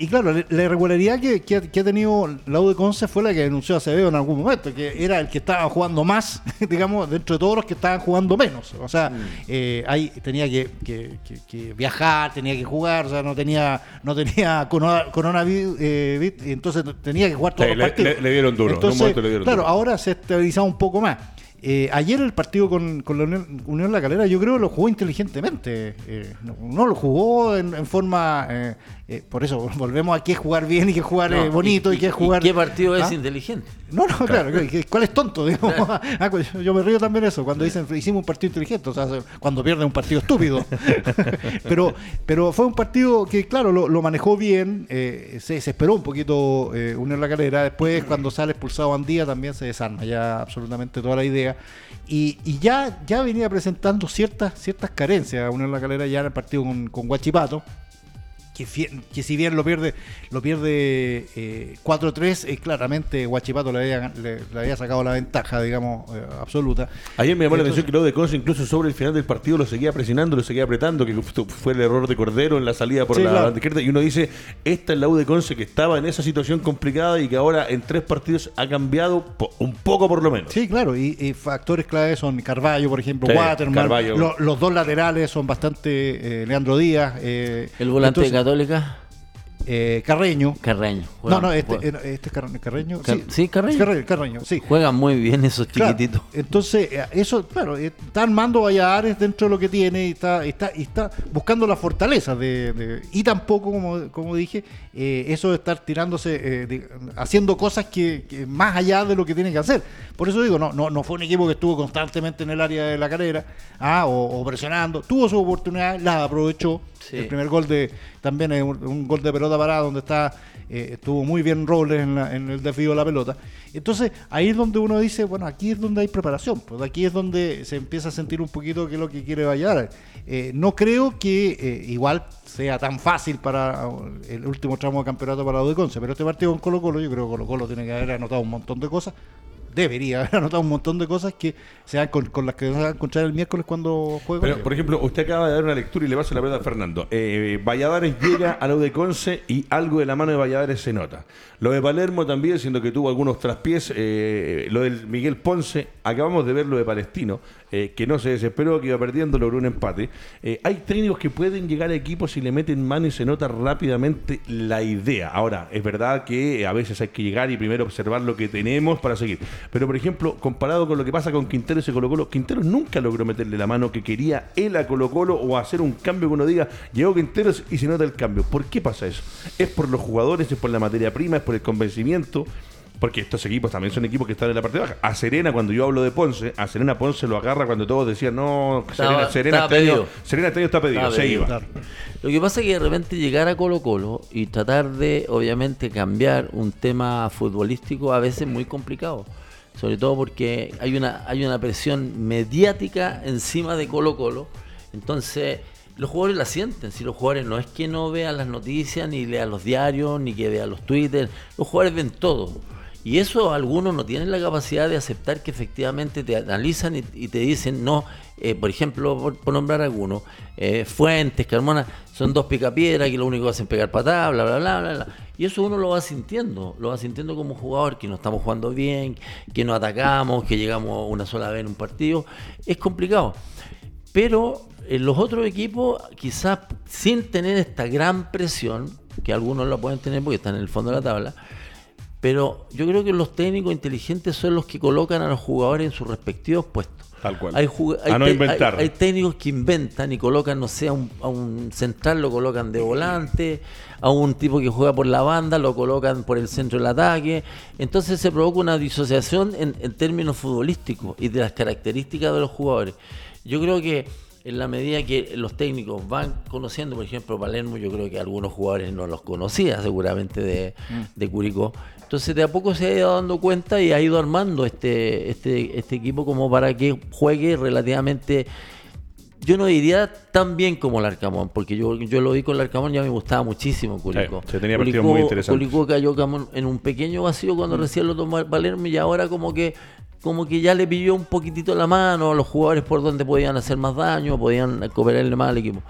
y claro, la irregularidad que, que, ha, tenido la U de Conce fue la que denunció Acevedo en algún momento, que era el que estaba jugando más, digamos, dentro de todos los que estaban jugando menos. O sea, mm. eh, ahí tenía que, que, viajar, tenía que jugar, o sea, no tenía no tenía coronavirus, eh, entonces tenía que jugar todos los partidos. Le, dieron duro, entonces, claro, ahora se ha estabilizado un poco más. Eh, ayer el partido con, la Unión, La Calera yo creo que lo jugó inteligentemente. Eh, no, lo jugó en, forma... Eh, por eso volvemos a qué jugar bien y qué jugar bonito y, qué jugar... ¿Qué partido es ¿Ah? inteligente? No, no, claro. ¿Cuál es tonto? Ah, pues, yo me río también eso, cuando dicen hicimos un partido inteligente, o sea, cuando pierde un partido estúpido. pero, pero fue un partido que, claro, lo, manejó bien, se, esperó un poquito Unión La Calera, después cuando sale expulsado Andía también se desarma ya absolutamente toda la idea y, ya, ya venía presentando ciertas, ciertas carencias Unión La Calera ya en el partido con, con Guachipato que, si bien lo pierde lo pierde eh, 4-3, eh, claramente Guachipato le había, le, había, sacado la ventaja, digamos, eh, absoluta. Ayer me llamó la atención que lo de Conce incluso sobre el final del partido lo seguía presionando, lo seguía apretando, que fue el error de Cordero en la salida por la izquierda. Y uno dice, esta es la U de Conce que estaba en esa situación complicada y que ahora en tres partidos ha cambiado un poco por lo menos. Sí, claro, y, factores claves son Carballo, por ejemplo, Waterman, los dos laterales son bastante eh, Leandro Díaz. el volante de Católica. Eh, Carreño. Carreño. no, no, este, eh, este es Carreño. sí, Carreño. Carreño. sí. Juegan muy bien esos chiquititos. entonces, eh, eso, claro, está armando Valladares dentro de lo que tiene y está, está, está buscando la fortaleza de, y tampoco, como, como dije, eso de estar tirándose, haciendo cosas que, más allá de lo que tiene que hacer. Por eso digo, no, no, no fue un equipo que estuvo constantemente en el área de la carrera ah, o, presionando. Tuvo su oportunidad, la aprovechó. El primer gol de también es un, gol de pelota parada donde está eh, estuvo muy bien Robles en, el desvío de la pelota. Entonces ahí es donde uno dice, bueno, aquí es donde hay preparación, pues aquí es donde se empieza a sentir un poquito qué es lo que quiere Vallar. Eh, no creo que eh, igual sea tan fácil para el último tramo de campeonato para la de Conce, pero este partido con Colo Colo, yo creo que Colo Colo tiene que haber anotado un montón de cosas debería haber anotado un montón de cosas que sean con, las que se van a encontrar el miércoles cuando juegue. Pero, por ejemplo, usted acaba de dar una lectura y le pasa la verdad a Fernando. Eh, Valladares llega a de Conce y algo de la mano de Valladares se nota. Lo de Palermo también, siendo que tuvo algunos traspiés. Eh, lo del Miguel Ponce, acabamos de ver lo de Palestino, eh, que no se desesperó, que iba perdiendo, logró un empate. Eh, hay técnicos que pueden llegar a equipos y le meten mano y se nota rápidamente la idea. Ahora, es verdad que a veces hay que llegar y primero observar lo que tenemos para seguir. Pero, por ejemplo, comparado con lo que pasa con Quintero y Colo Colo, Quintero nunca logró meterle la mano que quería él a Colo Colo o hacer un cambio que uno diga, llegó Quintero y se nota el cambio. ¿Por qué pasa eso? ¿Es por los jugadores, es por la materia prima, es por el convencimiento, porque estos equipos también son equipos que están en la parte baja. A Serena, cuando yo hablo de Ponce, a Serena Ponce lo agarra cuando todos decían, no, Serena, Serena, está pedido. Serena está pedido, se iba. Lo que pasa es que de repente llegar a Colo Colo y tratar de, obviamente, cambiar un tema futbolístico a veces es muy complicado. sobre todo porque hay una, hay una presión mediática encima de Colo Colo. Entonces, los jugadores la sienten. Si los jugadores no es que no vean las noticias, ni lean los diarios, ni que vean los twitters, los jugadores ven todo. Y eso algunos no tienen la capacidad de aceptar que efectivamente te analizan y, te dicen, no, eh, por ejemplo, por, nombrar algunos, eh, Fuentes, Carmona, son dos picapiedras que lo único que hacen pegar patadas, bla, bla, bla, bla, bla. Y eso uno lo va sintiendo, lo va sintiendo como jugador, que no estamos jugando bien, que no atacamos, que llegamos una sola vez en un partido. Es complicado. Pero en los otros equipos, quizás sin tener esta gran presión, que algunos la pueden tener porque están en el fondo de la tabla, pero yo creo que los técnicos inteligentes son los que colocan a los jugadores en sus respectivos puestos. Tal cual. Hay, a no inventar. Hay, técnicos que inventan y colocan, no sé, a un, central lo colocan de volante, a un tipo que juega por la banda lo colocan por el centro del ataque. Entonces se provoca una disociación en, en términos futbolísticos y de las características de los jugadores. Yo creo que en la medida que los técnicos van conociendo, por ejemplo, Palermo, yo creo que algunos jugadores no los conocía seguramente de, mm. de Curicó. Entonces de a poco se ha ido dando cuenta y ha ido armando este, este, este equipo como para que juegue relativamente yo no diría tan bien como el Arcamón, porque yo, yo lo vi con el Arcamón ya me gustaba muchísimo Curicó. se tenía partidos muy interesantes. Curicó cayó en un pequeño vacío cuando mm. recién lo tomó Palermo y ahora como que como que ya le pilló un poquitito la mano a los jugadores por donde podían hacer más daño, podían cooperarle más al equipo.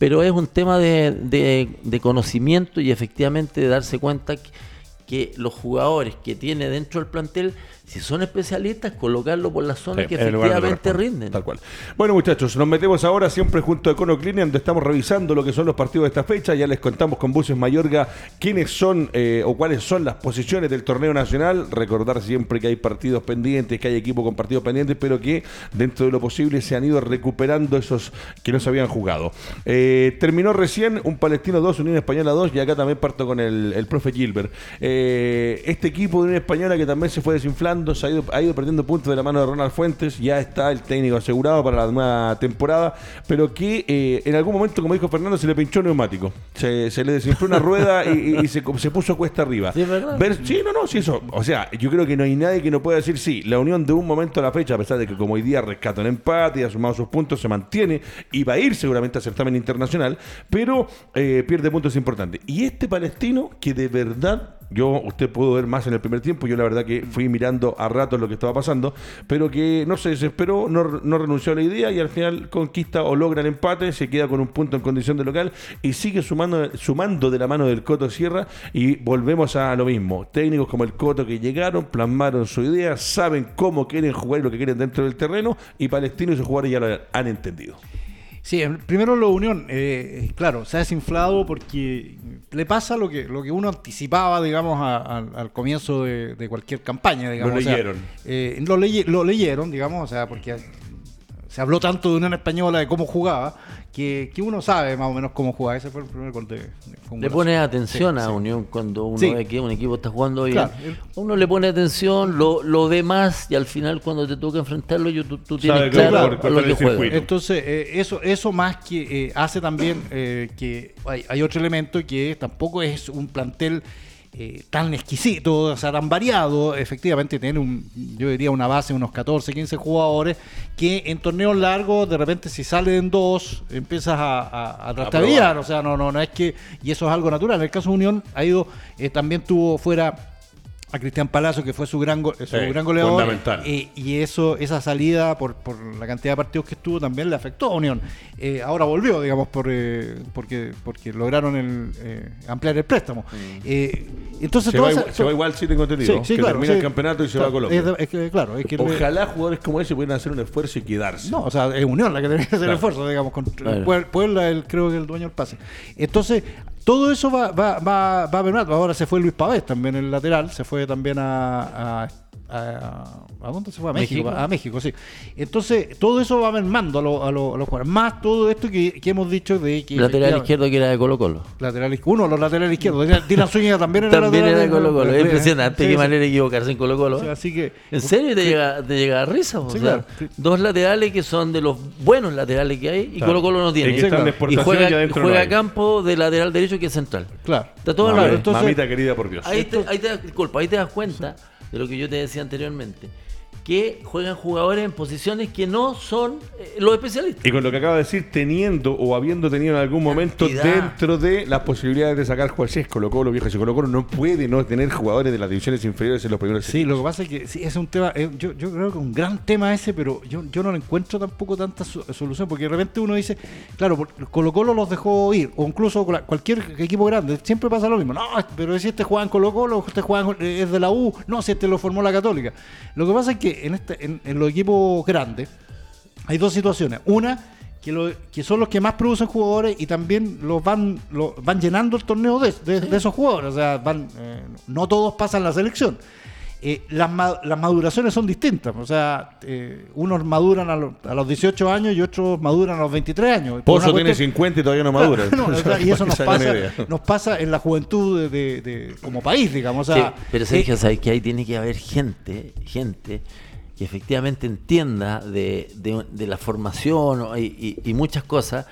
Pero es un tema de, de conocimiento y efectivamente de darse cuenta que, que los jugadores que tiene dentro del plantel si son especialistas, colocarlo por las zonas que efectivamente rinden. Tal cual. Bueno, muchachos, nos metemos ahora siempre junto a Econo donde estamos revisando lo que son los partidos de esta fecha. Ya les contamos con Buses Mayorga quiénes son eh, o cuáles son las posiciones del torneo nacional. Recordar siempre que hay partidos pendientes, que hay equipos con partidos pendientes, pero que dentro de lo posible se han ido recuperando esos que no se habían jugado. Eh, terminó recién un Palestino 2, Unión Española 2, y acá también parto con el, profe Gilbert. Eh, este equipo de Unión Española que también se fue desinflando ha ido, perdiendo puntos de la mano de Ronald Fuentes, ya está el técnico asegurado para la nueva temporada, pero que eh, en algún momento, como dijo Fernando, se le pinchó neumático, se, le desinfló una rueda y, se, puso cuesta arriba. Sí, ¿verdad? sí, no, no, sí, eso. O sea, yo creo que no hay nadie que no pueda decir sí, la unión de un momento a la fecha, a pesar de que como hoy día rescata un empate y ha sumado sus puntos, se mantiene y va a ir seguramente a certamen internacional, pero eh, pierde puntos importantes. Y este palestino que de verdad yo, usted pudo ver más en el primer tiempo, yo la verdad que fui mirando a ratos lo que estaba pasando, pero que no se desesperó, no, no renunció a la idea y al final conquista o logra el empate, se queda con un punto en condición de local y sigue sumando, sumando de la mano del Coto Sierra y volvemos a lo mismo. Técnicos como el Coto que llegaron, plasmaron su idea, saben cómo quieren jugar y lo que quieren dentro del terreno y Palestino y sus jugadores ya lo han entendido. Sí, primero lo Unión, eh, claro, se ha desinflado porque le pasa lo que, lo que uno anticipaba, digamos, al comienzo de, cualquier campaña, digamos. Lo leyeron. Eh, lo, lo leyeron, digamos, o sea, porque se habló tanto de Unión Española, de cómo jugaba, que, uno sabe más o menos cómo juega. Ese fue el primer gol de, Le pone atención a Unión cuando uno ve que un equipo está jugando bien. Uno le pone atención, lo, lo ve más y al final cuando te toca enfrentarlo, yo, tú, tienes claro, lo que juega. Entonces, eh, eso, eso más que eh, hace también eh, que hay, hay otro elemento que tampoco es un plantel eh, tan exquisito, o sea, tan variado, efectivamente tiene un, yo diría una base de unos 14, 15 jugadores, que en torneos largos, de repente si salen dos, empiezas a, a, o sea, no, no, no es que, y eso es algo natural, en el caso de Unión ha ido, eh, también tuvo fuera a Cristian Palacio, que fue su gran, su gran goleador. Fundamental. y eso, esa salida, por, por, la cantidad de partidos que estuvo, también le afectó a Unión. Eh, ahora volvió, digamos, por, eh, porque, porque lograron el, eh, ampliar el préstamo. entonces se, va igual, se va igual, sí tengo entendido. que termina el campeonato y se va a Colombia. Es, que, claro, es que Ojalá jugadores como ese pudieran hacer un esfuerzo y quedarse. No, o sea, es Unión la que tiene que hacer el esfuerzo, digamos. Con, Puebla, el, creo que el dueño del pase. Entonces, todo eso va, va, va, va a ver Ahora se fue Luis Pavés también el lateral, se fue también a, a a, dónde se fue? A México, A México, sí. Entonces, todo eso va mermando a, a, los jugadores. Más todo esto que, hemos dicho de que. Lateral izquierdo que era de Colo Colo. Lateral uno, los laterales izquierdos. Dylan Zúñiga también era También era de Colo Colo. Es impresionante qué manera de equivocarse en Colo Colo. así que. ¿En serio te, llega, te llega a risa? O sea, dos laterales que son de los buenos laterales que hay y Colo Colo no tiene. Y, juega, juega campo de lateral derecho que es central. Claro. Está todo Mamita, Mamita querida por Dios. Ahí te, ahí te, disculpa, ahí te das cuenta de lo que yo te decía anteriormente que juegan jugadores en posiciones que no son eh, los especialistas. Y con lo que acaba de decir, teniendo o habiendo tenido en algún momento dentro de las posibilidades de sacar jugadores, Colo Colo, viejo, si Colo Colo no puede no tener jugadores de las divisiones inferiores en los primeros Sí, lo que pasa es que sí, es un tema, eh, yo, yo, creo que un gran tema ese, pero yo, yo no le encuentro tampoco tanta solución, porque de repente uno dice, claro, Colo Colo los dejó ir, o incluso cualquier equipo grande, siempre pasa lo mismo, no, pero si este juega en Colo Colo, este juega es de la U, no, si este lo formó la Católica. Lo que pasa es que en, este, en, los equipos grandes hay dos situaciones. Una, que, que, son los que más producen jugadores y también los van, van llenando el torneo de, esos jugadores. O sea, van, eh, no todos pasan la selección. Eh, las, las, maduraciones son distintas. O sea, eh, unos maduran a, los 18 años y otros maduran a los 23 años. Pozo tiene 50 y todavía no madura. y eso nos pasa, nos pasa en la juventud de, como país, digamos. pero Sergio, sabes que ahí tiene que haber gente, gente que efectivamente entienda de, la formación y, muchas cosas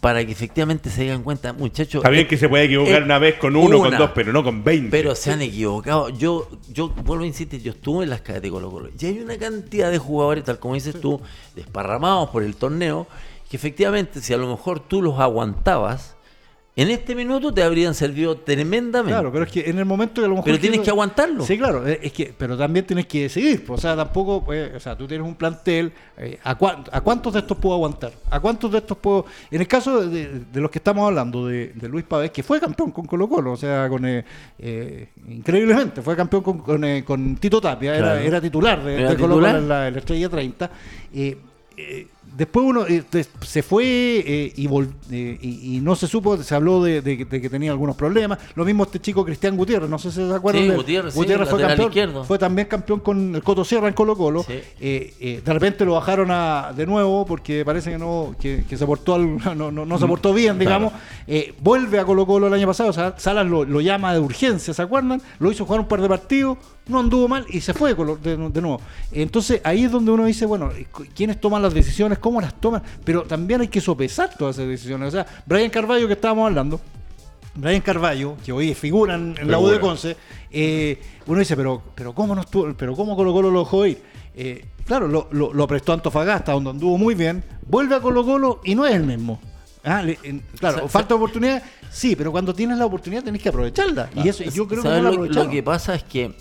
para que efectivamente se den cuenta, muchachos. Está bien que se puede equivocar una vez con uno, con dos, pero no con veinte. Pero se han equivocado. Yo, yo vuelvo a insistir, yo estuve en las cadenas de Colo Colo y hay una cantidad de jugadores, tal como dices tú, desparramados por el torneo, que efectivamente si a lo mejor tú los aguantabas, en este minuto te habrían servido tremendamente. Claro, pero es que en el momento que a lo mejor. Pero tienes que aguantarlo. Sí, claro, eh, es que, pero también tienes que seguir. Pues, o sea, tampoco, pues, o sea, tú tienes un plantel. Eh, ¿a, cuántos de estos puedo aguantar? ¿A cuántos de estos puedo.? En el caso de, los que estamos hablando, de, Luis Pavés, que fue campeón con Colo-Colo, o sea, con. Eh, increíblemente, fue campeón con, Tito Tapia, era, titular de, Colo-Colo en la, Estrella 30. Eh, después uno eh, se fue eh, eh, y, y, no se supo, se habló de, que tenía algunos problemas. Lo mismo este chico Cristian Gutiérrez, no sé si se acuerdan. Sí, Gutiérrez, Gutiérrez fue, campeón, fue también campeón con el Coto Sierra en Colo Colo. de repente lo bajaron de nuevo porque parece que no que, se portó no, no, se portó bien, digamos. vuelve a Colo Colo el año pasado, o sea, Salas lo, lo llama de urgencia, ¿se acuerdan? Lo hizo jugar un par de partidos no anduvo mal y se fue de, nuevo. Entonces ahí es donde uno dice, bueno, ¿quiénes toman las decisiones? ¿Cómo las toman? Pero también hay que sopesar todas esas decisiones. O sea, Brian Carballo que estábamos hablando, Brian Carballo, que hoy figura en, la U de Conce, eh, uno dice, pero, pero ¿cómo no estuvo, pero cómo Colo Colo lo dejó ir? Eh, claro, lo, lo, prestó a Antofagasta, donde anduvo muy bien, vuelve a Colo Colo y no es el mismo. Ah, claro, falta oportunidad, sí, pero cuando tienes la oportunidad tenés que aprovecharla. y eso yo creo que no lo, lo que pasa es que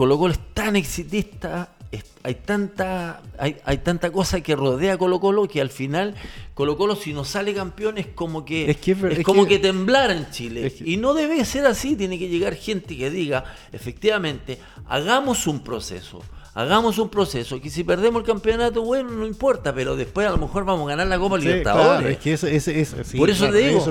Colo Colo es tan exitista, hay tanta, hay, hay, tanta cosa que rodea a Colo Colo que al final Colo Colo si no sale campeón es como que es, como que, temblar en Chile. y no debe ser así, tiene que llegar gente que diga, efectivamente, hagamos un proceso hagamos un proceso que si perdemos el campeonato, bueno, no importa, pero después a lo mejor vamos a ganar la Copa Libertadores. por eso te digo,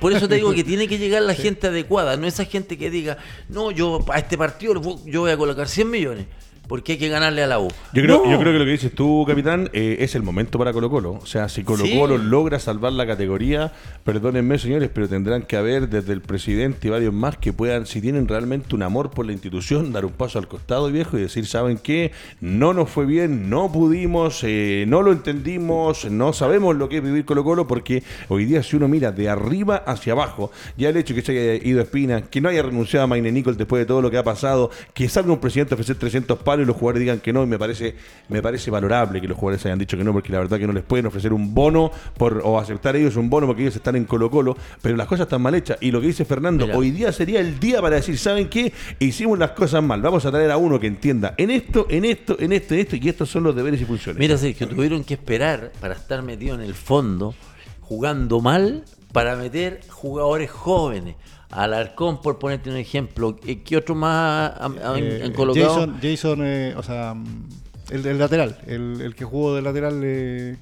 por eso te digo que tiene que llegar la gente adecuada, no esa gente que diga, no, yo a este partido yo voy a colocar 100 millones porque hay que ganarle a la U. Yo creo, yo creo que lo que dices tú, capitán, eh, es el momento para Colo Colo. O sea, si Colo Colo logra salvar la categoría, perdónenme señores, pero tendrán que haber desde el presidente y varios más que puedan, si tienen realmente un amor por la institución, dar un paso al costado viejo y decir, ¿saben qué? No nos fue bien, no pudimos, eh, no lo entendimos, no sabemos lo que es vivir Colo Colo, porque hoy día si uno mira de arriba hacia abajo, ya el hecho que se haya ido Espina, que no haya renunciado a Maine Nicol después de todo lo que ha pasado, que salga un presidente a ofrecer 300 palos y los jugadores digan que no, y me parece, me parece valorable que los jugadores hayan dicho que no, porque la verdad que no les pueden ofrecer un bono por, o aceptar ellos un bono porque ellos están en Colo Colo, pero las cosas están mal hechas. Y lo que dice Fernando, hoy día sería el día para decir, ¿saben qué? Hicimos las cosas mal, vamos a traer a uno que entienda en esto, en esto, en esto, en esto, y estos son los deberes y funciones. Mira, Sergio, tuvieron que esperar para estar metido en el fondo, jugando mal, para meter jugadores jóvenes. Alarcón, por ponerte un ejemplo. ¿Qué otro más han, eh, colocado? Jason, Jason eh, o sea, el, lateral, el, que jugó de lateral. Eh,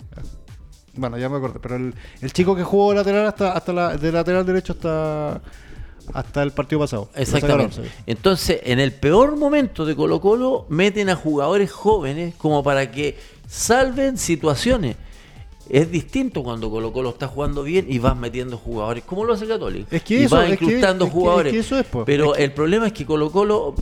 bueno, ya me acuerdo, pero el, chico que jugó de lateral hasta, hasta la, de lateral derecho hasta hasta el partido pasado. Exactamente. Entonces, en el peor momento de Colo Colo, meten a jugadores jóvenes como para que salven situaciones. Es distinto cuando Colo Colo está jugando bien y vas metiendo jugadores, como lo hace Católico. Es que y eso, vas incrustando jugadores. Pero el problema es que Colo Colo,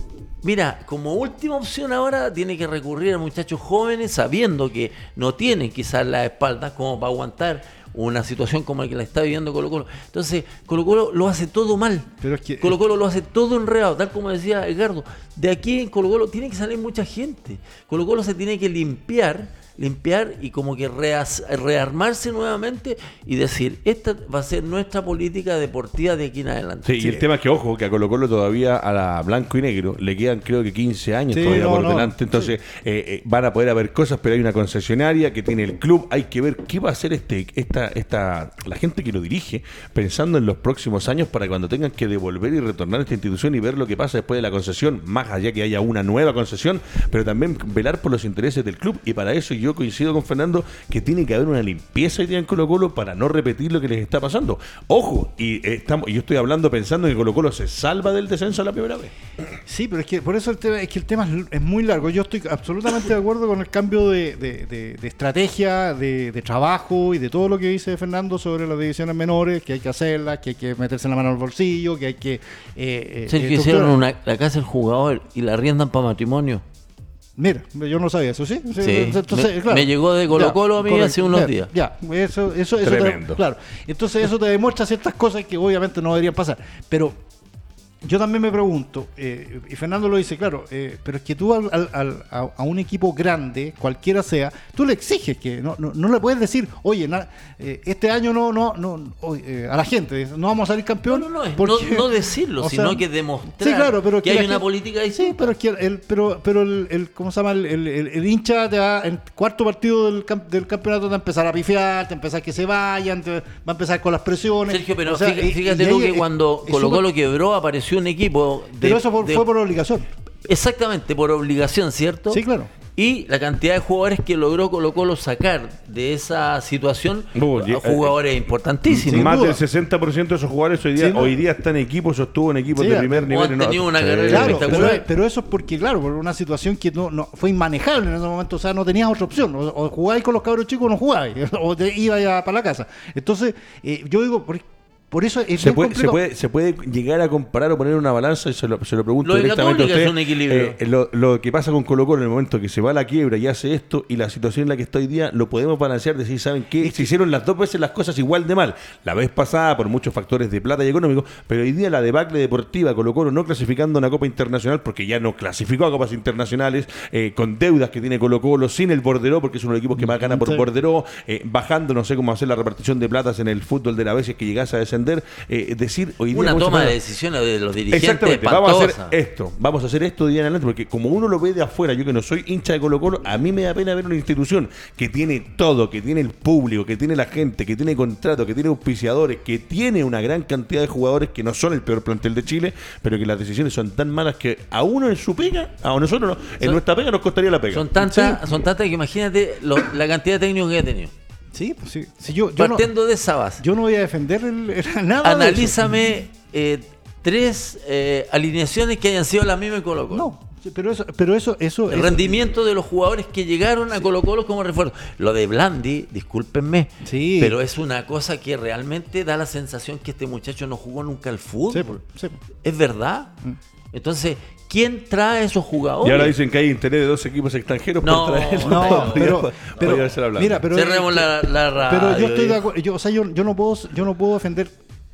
mira, como última opción ahora tiene que recurrir a muchachos jóvenes sabiendo que no tienen quizás la espalda como para aguantar una situación como la que la está viviendo Colo Colo. Entonces, Colo Colo lo hace todo mal. Pero es que, Colo Colo lo hace todo enredado, tal como decía Edgardo. De aquí en Colo Colo tiene que salir mucha gente. Colo Colo se tiene que limpiar limpiar y como que rearmarse nuevamente y decir, esta va a ser nuestra política deportiva de aquí en adelante. Sí, y el tema es que, ojo, que a Colo Colo todavía a la blanco y negro le quedan creo que 15 años todavía por delante, entonces eh, eh, van a poder haber cosas, pero hay una concesionaria que tiene el club, hay que ver qué va a hacer este esta esta la gente que lo dirige pensando en los próximos años para cuando tengan que devolver y retornar a esta institución y ver lo que pasa después de la concesión, más allá que haya una nueva concesión, pero también velar por los intereses del club y para eso yo coincido con Fernando que tiene que haber una limpieza en Colo Colo para no repetir lo que les está pasando. Ojo, y estamos, yo estoy hablando pensando que Colo Colo se salva del descenso a la primera vez. Sí, pero es que por eso el tema, es que el tema es muy largo. Yo estoy absolutamente de acuerdo con el cambio de, estrategia, de, trabajo y de todo lo que dice Fernando sobre las divisiones menores, que hay que hacerlas, que hay que meterse la mano al bolsillo, que hay que... Eh, eh, hicieron una, la casa del jugador y la riendan para matrimonio. Mira, yo no sabía eso, ¿sí? Entonces, me, llegó de Colo Colo a mí hace unos días. Ya, eso, eso, eso claro. Entonces eso te demuestra ciertas cosas que obviamente no deberían pasar. Pero yo también me pregunto, eh, y Fernando lo dice, claro, eh, pero es que tú a, un equipo grande, cualquiera sea, tú le exiges que no, no, le puedes decir, oye, eh, este año no, no, no a la gente, no vamos a salir campeón. No, no, no, no, decirlo, sino que demostrar que, hay una política distinta. Sí, pero es que el, pero, pero el, ¿cómo se llama? El, hincha te va, en cuarto partido del, del campeonato te va a empezar a pifiar, te va a empezar que se vayan, va a empezar con las presiones. Sergio, pero fíjate, tú que cuando Colo Colo quebró apareció un equipo. Pero eso fue por obligación. Exactamente, por obligación, ¿cierto? Sí, claro. Y la cantidad de jugadores que logró Colo Colo sacar de esa situación, eh, jugadores importantísimos. Más del 60% de esos jugadores hoy día, hoy día están en equipos, estuvo en equipos de primer nivel. tenido una carrera espectacular. Pero, eso es porque, claro, por una situación que no, no fue inmanejable en ese momento, o sea, no tenías otra opción. O, jugáis con los cabros chicos o no jugáis, o te ibais para la casa. Entonces, eh, yo digo, por eso es se, puede, se, puede, se puede llegar a comparar o poner una balanza, y se lo, se lo pregunto directamente a usted. Es un equilibrio. Eh, lo, que pasa con Colo Colo en el momento que se va a la quiebra y hace esto y la situación en la que está hoy día, lo podemos balancear, decir, ¿saben qué? Se hicieron las dos veces las cosas igual de mal. La vez pasada por muchos factores de plata y económico, pero hoy día la debacle deportiva, Colo Colo no clasificando a una Copa Internacional porque ya no clasificó a Copas Internacionales, eh, con deudas que tiene Colo Colo, sin el Borderó, porque es uno de los equipos que más gana por Borderó, eh, bajando, no sé cómo hacer la repartición de platas en el fútbol de la vez que llegase a descender decir hoy día. Una toma de decisiones de los dirigentes. Exactamente, vamos a hacer esto, vamos a hacer esto día en adelante, porque como uno lo ve de afuera, yo que no soy hincha de Colo Colo, a mí me da pena ver una institución que tiene todo, que tiene el público, que tiene la gente, que tiene contrato, que tiene auspiciadores, que tiene una gran cantidad de jugadores que no son el peor plantel de Chile, pero que las decisiones son tan malas que a uno en su pega, a nosotros no, en nuestra pega nos costaría la pega. Son tantas, son tantas que imagínate la cantidad de técnicos que ha tenido. Sí, pues sí. yo, Partiendo de esa base. Yo no voy a defender nada. Analízame eh, tres eh, alineaciones que hayan sido las mismas en Colo Colo. No, pero eso, pero eso, eso el rendimiento de los jugadores que llegaron a Colo Colo como refuerzo. Lo de Blandi, discúlpenme, sí. pero es una cosa que realmente da la sensación que este muchacho no jugó nunca al fútbol. Sí, es verdad. Mm. Entonces, ¿Quién trae esos jugadores? Y ahora dicen que hay interés de dos equipos extranjeros no, por traerlos. No, pero, pero, mira, pero, Cerremos la, la radio. Pero yo estoy de acuerdo. Yo, o sea, yo, yo, no puedo, yo no puedo defender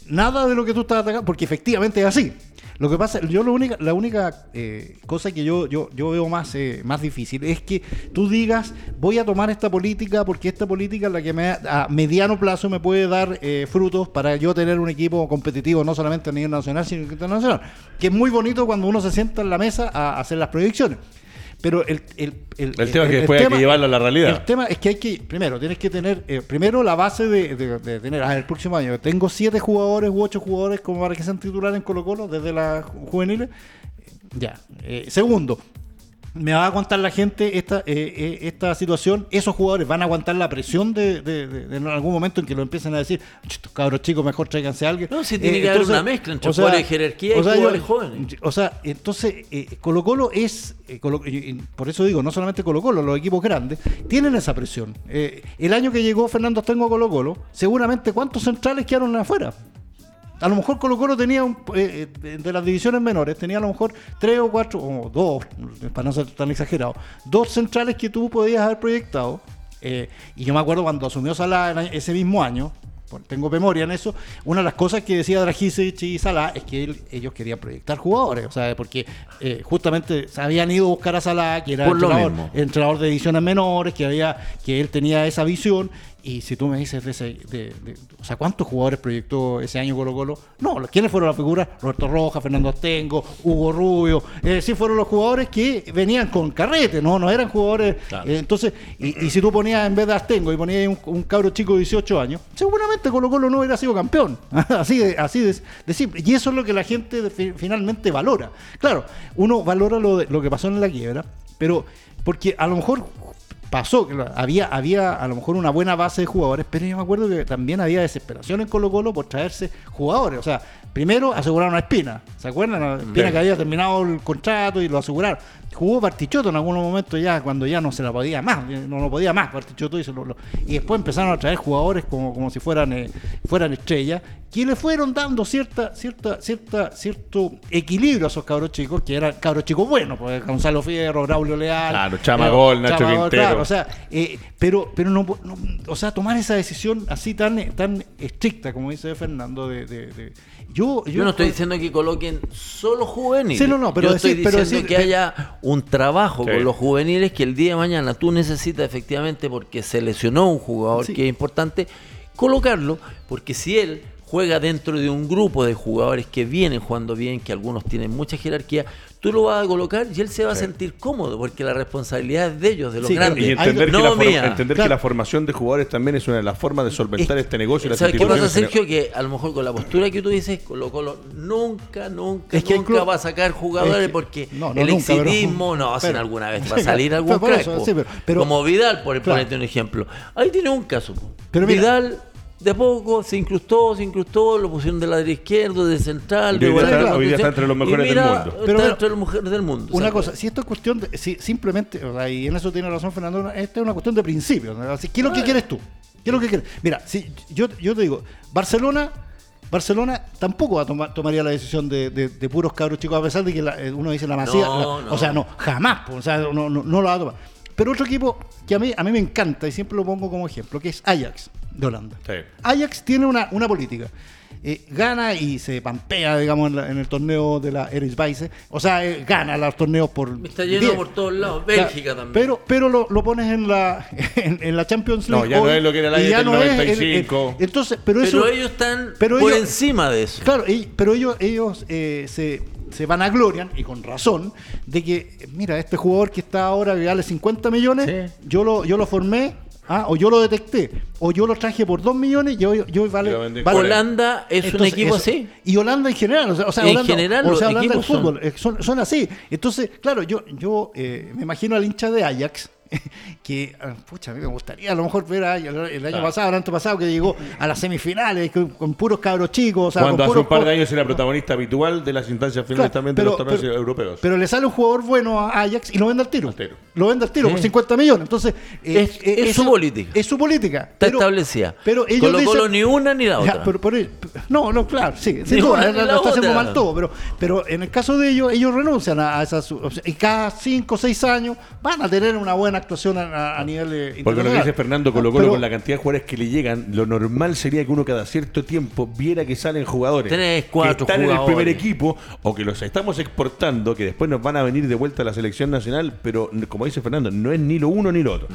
nada de lo que tú estás atacando, porque efectivamente es así. Lo que pasa, yo lo única, la única eh, cosa que yo, yo, yo veo más, eh, más difícil es que tú digas, voy a tomar esta política porque esta política es la que me, a mediano plazo me puede dar eh, frutos para yo tener un equipo competitivo, no solamente a nivel nacional, sino internacional. Que es muy bonito cuando uno se sienta en la mesa a hacer las proyecciones. Pero el, el, el, tema es que después hay que llevarlo a la realidad. El tema es que hay que, primero, tienes que tener, eh, primero la base de, tener, ah, el próximo año, tengo siete jugadores u ocho jugadores como para que sean titulares en Colo Colo desde las juveniles. Ya. Eh, segundo, me va a aguantar la gente esta, eh, eh, esta situación, esos jugadores van a aguantar la presión de, en algún momento en que lo empiecen a decir, cabros chicos, mejor tráiganse a alguien. No, si tiene eh, que haber una mezcla entre jugadores de jerarquía y jugadores jóvenes. O sea, entonces Colo Colo es, por eso digo, no solamente Colo Colo, los equipos grandes tienen esa presión. el año que llegó Fernando Astengo a Colo Colo, seguramente cuántos centrales quedaron afuera. A lo mejor Colo Colo tenía, eh, eh, de las divisiones menores, tenía a lo mejor tres o cuatro, o dos, para no ser tan exagerado, dos centrales que tú podías haber proyectado Eh, y yo me acuerdo cuando asumió Salah ese mismo año, tengo memoria en eso, una de las cosas que decía Dragicevic y Salah es que ellos querían proyectar jugadores, o sea, porque eh, justamente se habían ido a buscar a Salah, que era entrenador, entrenador, de divisiones menores, que había que él tenía esa visión y si tú me dices de, ese, de, o sea, ¿cuántos jugadores proyectó ese año Colo Colo? No, ¿quiénes fueron las figuras? Roberto Rojas, Fernando Astengo, Hugo Rubio, eh, sí fueron los jugadores que venían con carrete, no, no eran jugadores. Eh, entonces, y, si tú ponías en vez de Astengo y ponías un, cabro chico de 18 años, seguramente Colo Colo no hubiera sido campeón. así de, así de, simple. Y eso es lo que la gente finalmente valora. Claro, uno valora lo, lo que pasó en la quiebra, pero porque a lo mejor pasó, que había, había a lo mejor una buena base de jugadores, pero yo me acuerdo que también había desesperación en Colo Colo por traerse jugadores. O sea, primero aseguraron a Espina, ¿se acuerdan? Espina que había terminado el contrato y lo aseguraron jugó Partichoto en algunos momentos ya, cuando ya no se la podía más, no lo podía más Partichoto y, y después empezaron a traer jugadores como, como si fueran, eh, fueran estrellas, que le fueron dando cierta, cierta, cierta, cierto equilibrio a esos cabros chicos, que eran cabros chicos buenos, pues Gonzalo Fierro, Braulio Leal, claro, Chamagol, Nacho Quintero. Claro, o sea, eh, pero, pero no, o sea, tomar esa decisión así tan, tan estricta, como dice Fernando, de yo, yo, no estoy diciendo que coloquen solo juveniles. no, no, pero yo estoy diciendo que haya un trabajo con los juveniles que el día de mañana tú necesitas efectivamente porque se lesionó un jugador que es importante colocarlo, porque si él juega dentro de un grupo de jugadores que vienen jugando bien, que algunos tienen mucha jerarquía, tú lo vas a colocar y él se va a sentir cómodo, porque la responsabilidad es de ellos, de los grandes. Y entender, que, la entender que la formación de jugadores también es una de las formas de solventar este negocio. ¿Sabes qué pasa, Sergio? Que a lo mejor con la postura que tú dices, Colo Colo nunca, nunca, nunca va a sacar jugadores porque el exitismo, no, hacen alguna vez va a salir algún crack. como Vidal, por ponerte un ejemplo. Ahí tiene un caso. Pero Vidal de a poco se incrustó, se incrustó, lo pusieron de la derecha izquierda, de central, de hoy está entre los mejores del mundo. Pero, está entre los mejores del mundo. Una cosa, si esto es cuestión de, si simplemente, o sea, y en eso tiene razón Fernando, esta es una cuestión de principios. ¿Qué es lo que quieres tú? ¿Qué es lo que quieres? Mira, si yo, yo te digo, Barcelona Barcelona tampoco va a tomar, tomaría la decisión de, de, puros cabros chicos, a pesar de que eh, uno dice la masía. O sea, no, jamás, o sea, no, no, no, lo va a tomar. Pero otro equipo que a mí, a mí me encanta y siempre lo pongo como ejemplo, que es Ajax de Holanda. Ajax tiene una, una política. Eh, gana y se pampea, digamos, en, el torneo de la Eredivisie. O sea, eh, gana los torneos por. Está lleno por todos lados. Bélgica también. Pero, pero lo, lo pones en la, en, la Champions League. No, ya no es lo que era la del 95. entonces, pero, eso, pero ellos están por encima de eso. Claro, pero ellos, ellos eh, se se van a glorian, y con razón, de que, mira, este jugador que está ahora que vale 50 millones, yo, lo, yo lo formé Ah, o yo lo detecté, o yo lo traje por 2 millones y yo, yo vale, Holanda es un equipo así. Y Holanda en general, o sea, en general, o sea, Holanda fútbol, eh, son. Son, así. Entonces, claro, yo, yo eh, me imagino al hincha de Ajax que, ah, pucha, a mí me gustaría a lo mejor ver el año pasado, el año pasado, que llegó a las semifinales con, puros cabros chicos. Cuando hace un par de años era protagonista habitual de las instancias finales también de los torneos europeos. Pero le sale un jugador bueno a Ajax y lo vende al tiro. Lo vende al tiro por 50 millones. Entonces, es, es, su política. Es su política. Está establecida. Pero ellos Colo, ni una ni la otra. no, no, claro, sí. sí lo está haciendo mal todo. Pero, pero en el caso de ellos, ellos renuncian a, esas. Y cada 5 o 6 años van a tener una buena actuación a, nivel internacional. Porque lo que dice Fernando Colo Colo con la cantidad de jugadores que le llegan, lo normal sería que uno cada cierto tiempo viera que salen jugadores Tres, cuatro que están en el primer equipo o que los estamos exportando, que después nos van a venir de vuelta a la selección nacional, pero como dice Fernando, no es ni lo uno ni lo otro.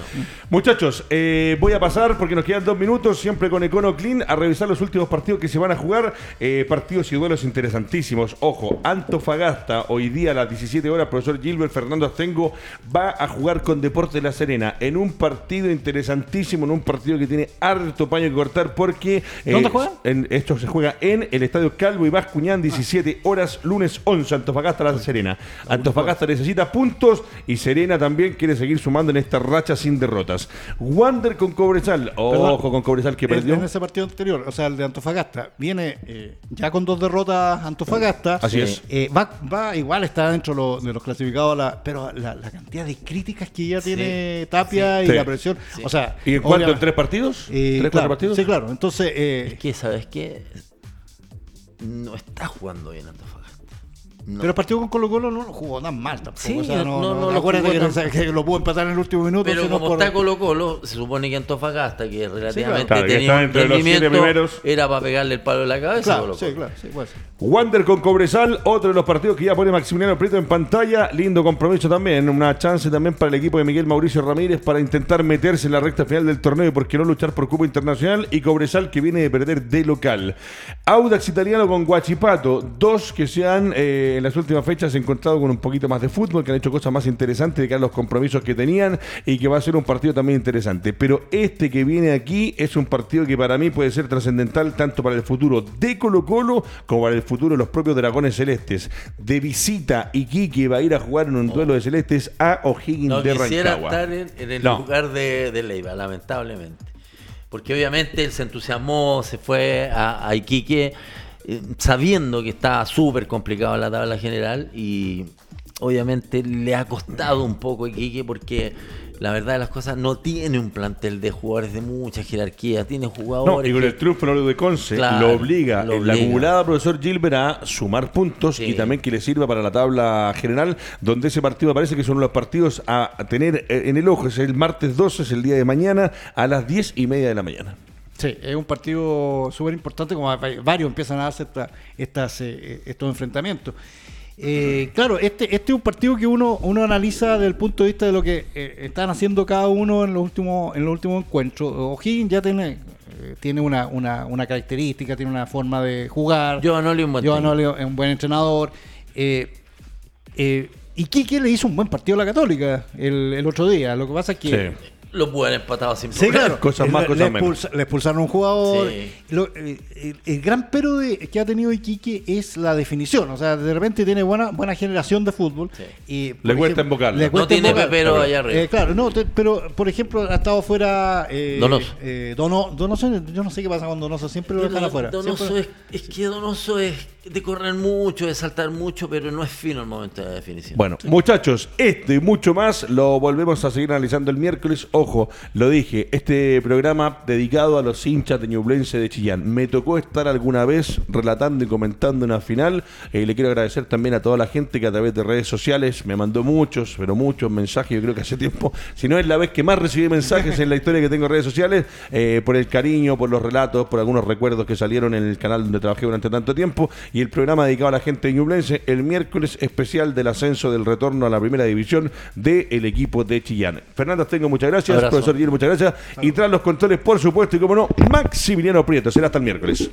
Muchachos, eh, voy a pasar porque nos quedan dos minutos, siempre con Econo Clean, a revisar los últimos partidos que se van a jugar. Eh, partidos y duelos interesantísimos. Ojo, Antofagasta, hoy día a las 17 horas, profesor Gilbert Fernando Astengo va a jugar con Deportes de la Serena en un partido interesantísimo, en un partido que tiene harto paño que cortar porque... ¿Dónde eh, juega? En, esto se juega en el Estadio Calvo y Bascuñán, 17 horas, lunes 11, Antofagasta La Serena. Antofagasta necesita puntos y Serena también quiere seguir sumando en esta racha sin derrotas. Wander con Cobresal, ojo con Cobresal que perdió. En ese partido anterior, o sea, el de Antofagasta, viene eh, ya con dos derrotas Antofagasta. Así es. Eh, va, va, igual está dentro de los clasificados, la, pero la, cantidad de críticas que ya tiene Tapia y la presión. O sea, ¿Y en cuánto? ¿En tres partidos? Eh, ¿Tres, cuatro partidos? Sí, claro. Entonces. es que, ¿sabes qué? No está jugando bien Antofagasta. Pero el partido con Colo Colo no lo jugó tan mal tampoco. Sí, o sea, no, no, no, no acuérdate que, tan- que lo pudo empatar en el último minuto. Pero como por- está Colo Colo, se supone que Antofagasta, que relativamente Claro, que tenía un entre primeros. era para pegarle el palo en la cabeza. Claro, Colo sí, Colo. claro, sí, puede ser. Wander con Cobresal, otro de los partidos que ya pone Maximiliano Prieto en pantalla. Lindo compromiso también. Una chance también para el equipo de Miguel Mauricio Ramírez para intentar meterse en la recta final del torneo y por qué no luchar por Cupo Internacional. Y Cobresal que viene de perder de local. Audax Italiano con Guachipato. Dos que se han eh, en las últimas fechas encontrado con un poquito más de fútbol, que han hecho cosas más interesantes de que a los compromisos que tenían y que va a ser un partido también interesante. Pero este que viene aquí es un partido que para mí puede ser trascendental tanto para el futuro de Colo Colo como para el futuro de los propios Dragones Celestes. De visita, Iquique va a ir a jugar en un duelo de Celestes a O'Higgins No de quisiera Rancagua. estar en, en el No. lugar de, de Leiva, lamentablemente. Porque obviamente él se entusiasmó, se fue a, a Iquique eh, sabiendo que estaba súper complicado la tabla general y obviamente le ha costado un poco a Iquique porque la verdad de las cosas no tiene un plantel de jugadores de mucha jerarquía, tiene No, jugadores y con que- el triunfo de Conce Claro, lo obliga lo en la acumulada profesor Gilbert a sumar puntos Sí. y también que le sirva para la tabla general, donde ese partido parece que son los partidos a a tener eh, en el ojo. Es el martes 12, es el día de mañana, a las 10 y media de la mañana. Sí, es un partido súper importante, como va- varios empiezan a darse esta- estas, eh, estos enfrentamientos. Eh, claro, este, este es un partido que uno, uno analiza desde el punto de vista de lo que eh, están haciendo cada uno en los últimos, en los últimos encuentros. O'Higgins ya tiene, eh, tiene una, una, una característica, tiene una forma de jugar. Giovanoli un buen un buen entrenador. Eh, eh, y Quique le hizo un buen partido a la Católica el, el otro día. Lo que pasa es que Sí. Lo pudo haber empatado sin Sí, problema. claro. Cosas más, Le- cosas le, menos. expulsa- le expulsaron a un jugador. Sí. Lo- eh, el, el gran pero de, que ha tenido Iquique es la definición. O sea, de repente tiene buena buena generación de fútbol. Sí. Y, Le cuesta embocarla. le No cuesta tiene embocar. pepero allá arriba. Eh, claro, no, te- pero por ejemplo, ha estado fuera. Eh, Donoso. eh, Dono- Donoso, yo no sé qué pasa con Donoso, siempre lo dejan afuera. Donoso Siempre- es, es que Donoso es de correr mucho, de saltar mucho, pero no es fino el momento de la definición. Bueno, muchachos, esto y mucho más lo volvemos a seguir analizando el miércoles. Ojo, lo dije, este programa dedicado a los hinchas de Ñublense de Chillán. Me tocó estar alguna vez relatando y comentando una final. Eh, le quiero agradecer también a toda la gente que a través de redes sociales me mandó muchos, pero muchos mensajes. Yo creo que hace tiempo, si no es la vez que más recibí mensajes en la historia que tengo en redes sociales, eh, por el cariño, por los relatos, por algunos recuerdos que salieron en el canal donde trabajé durante tanto tiempo. Y el programa dedicado a la gente de Ñublense, el miércoles especial del ascenso del retorno a la primera división del equipo de Chillán. Fernando tengo muchas gracias. Abrazo. Profesor Guillermo, muchas gracias. Y tras los controles, por supuesto, y como no, Maximiliano Prieto. Será hasta el miércoles.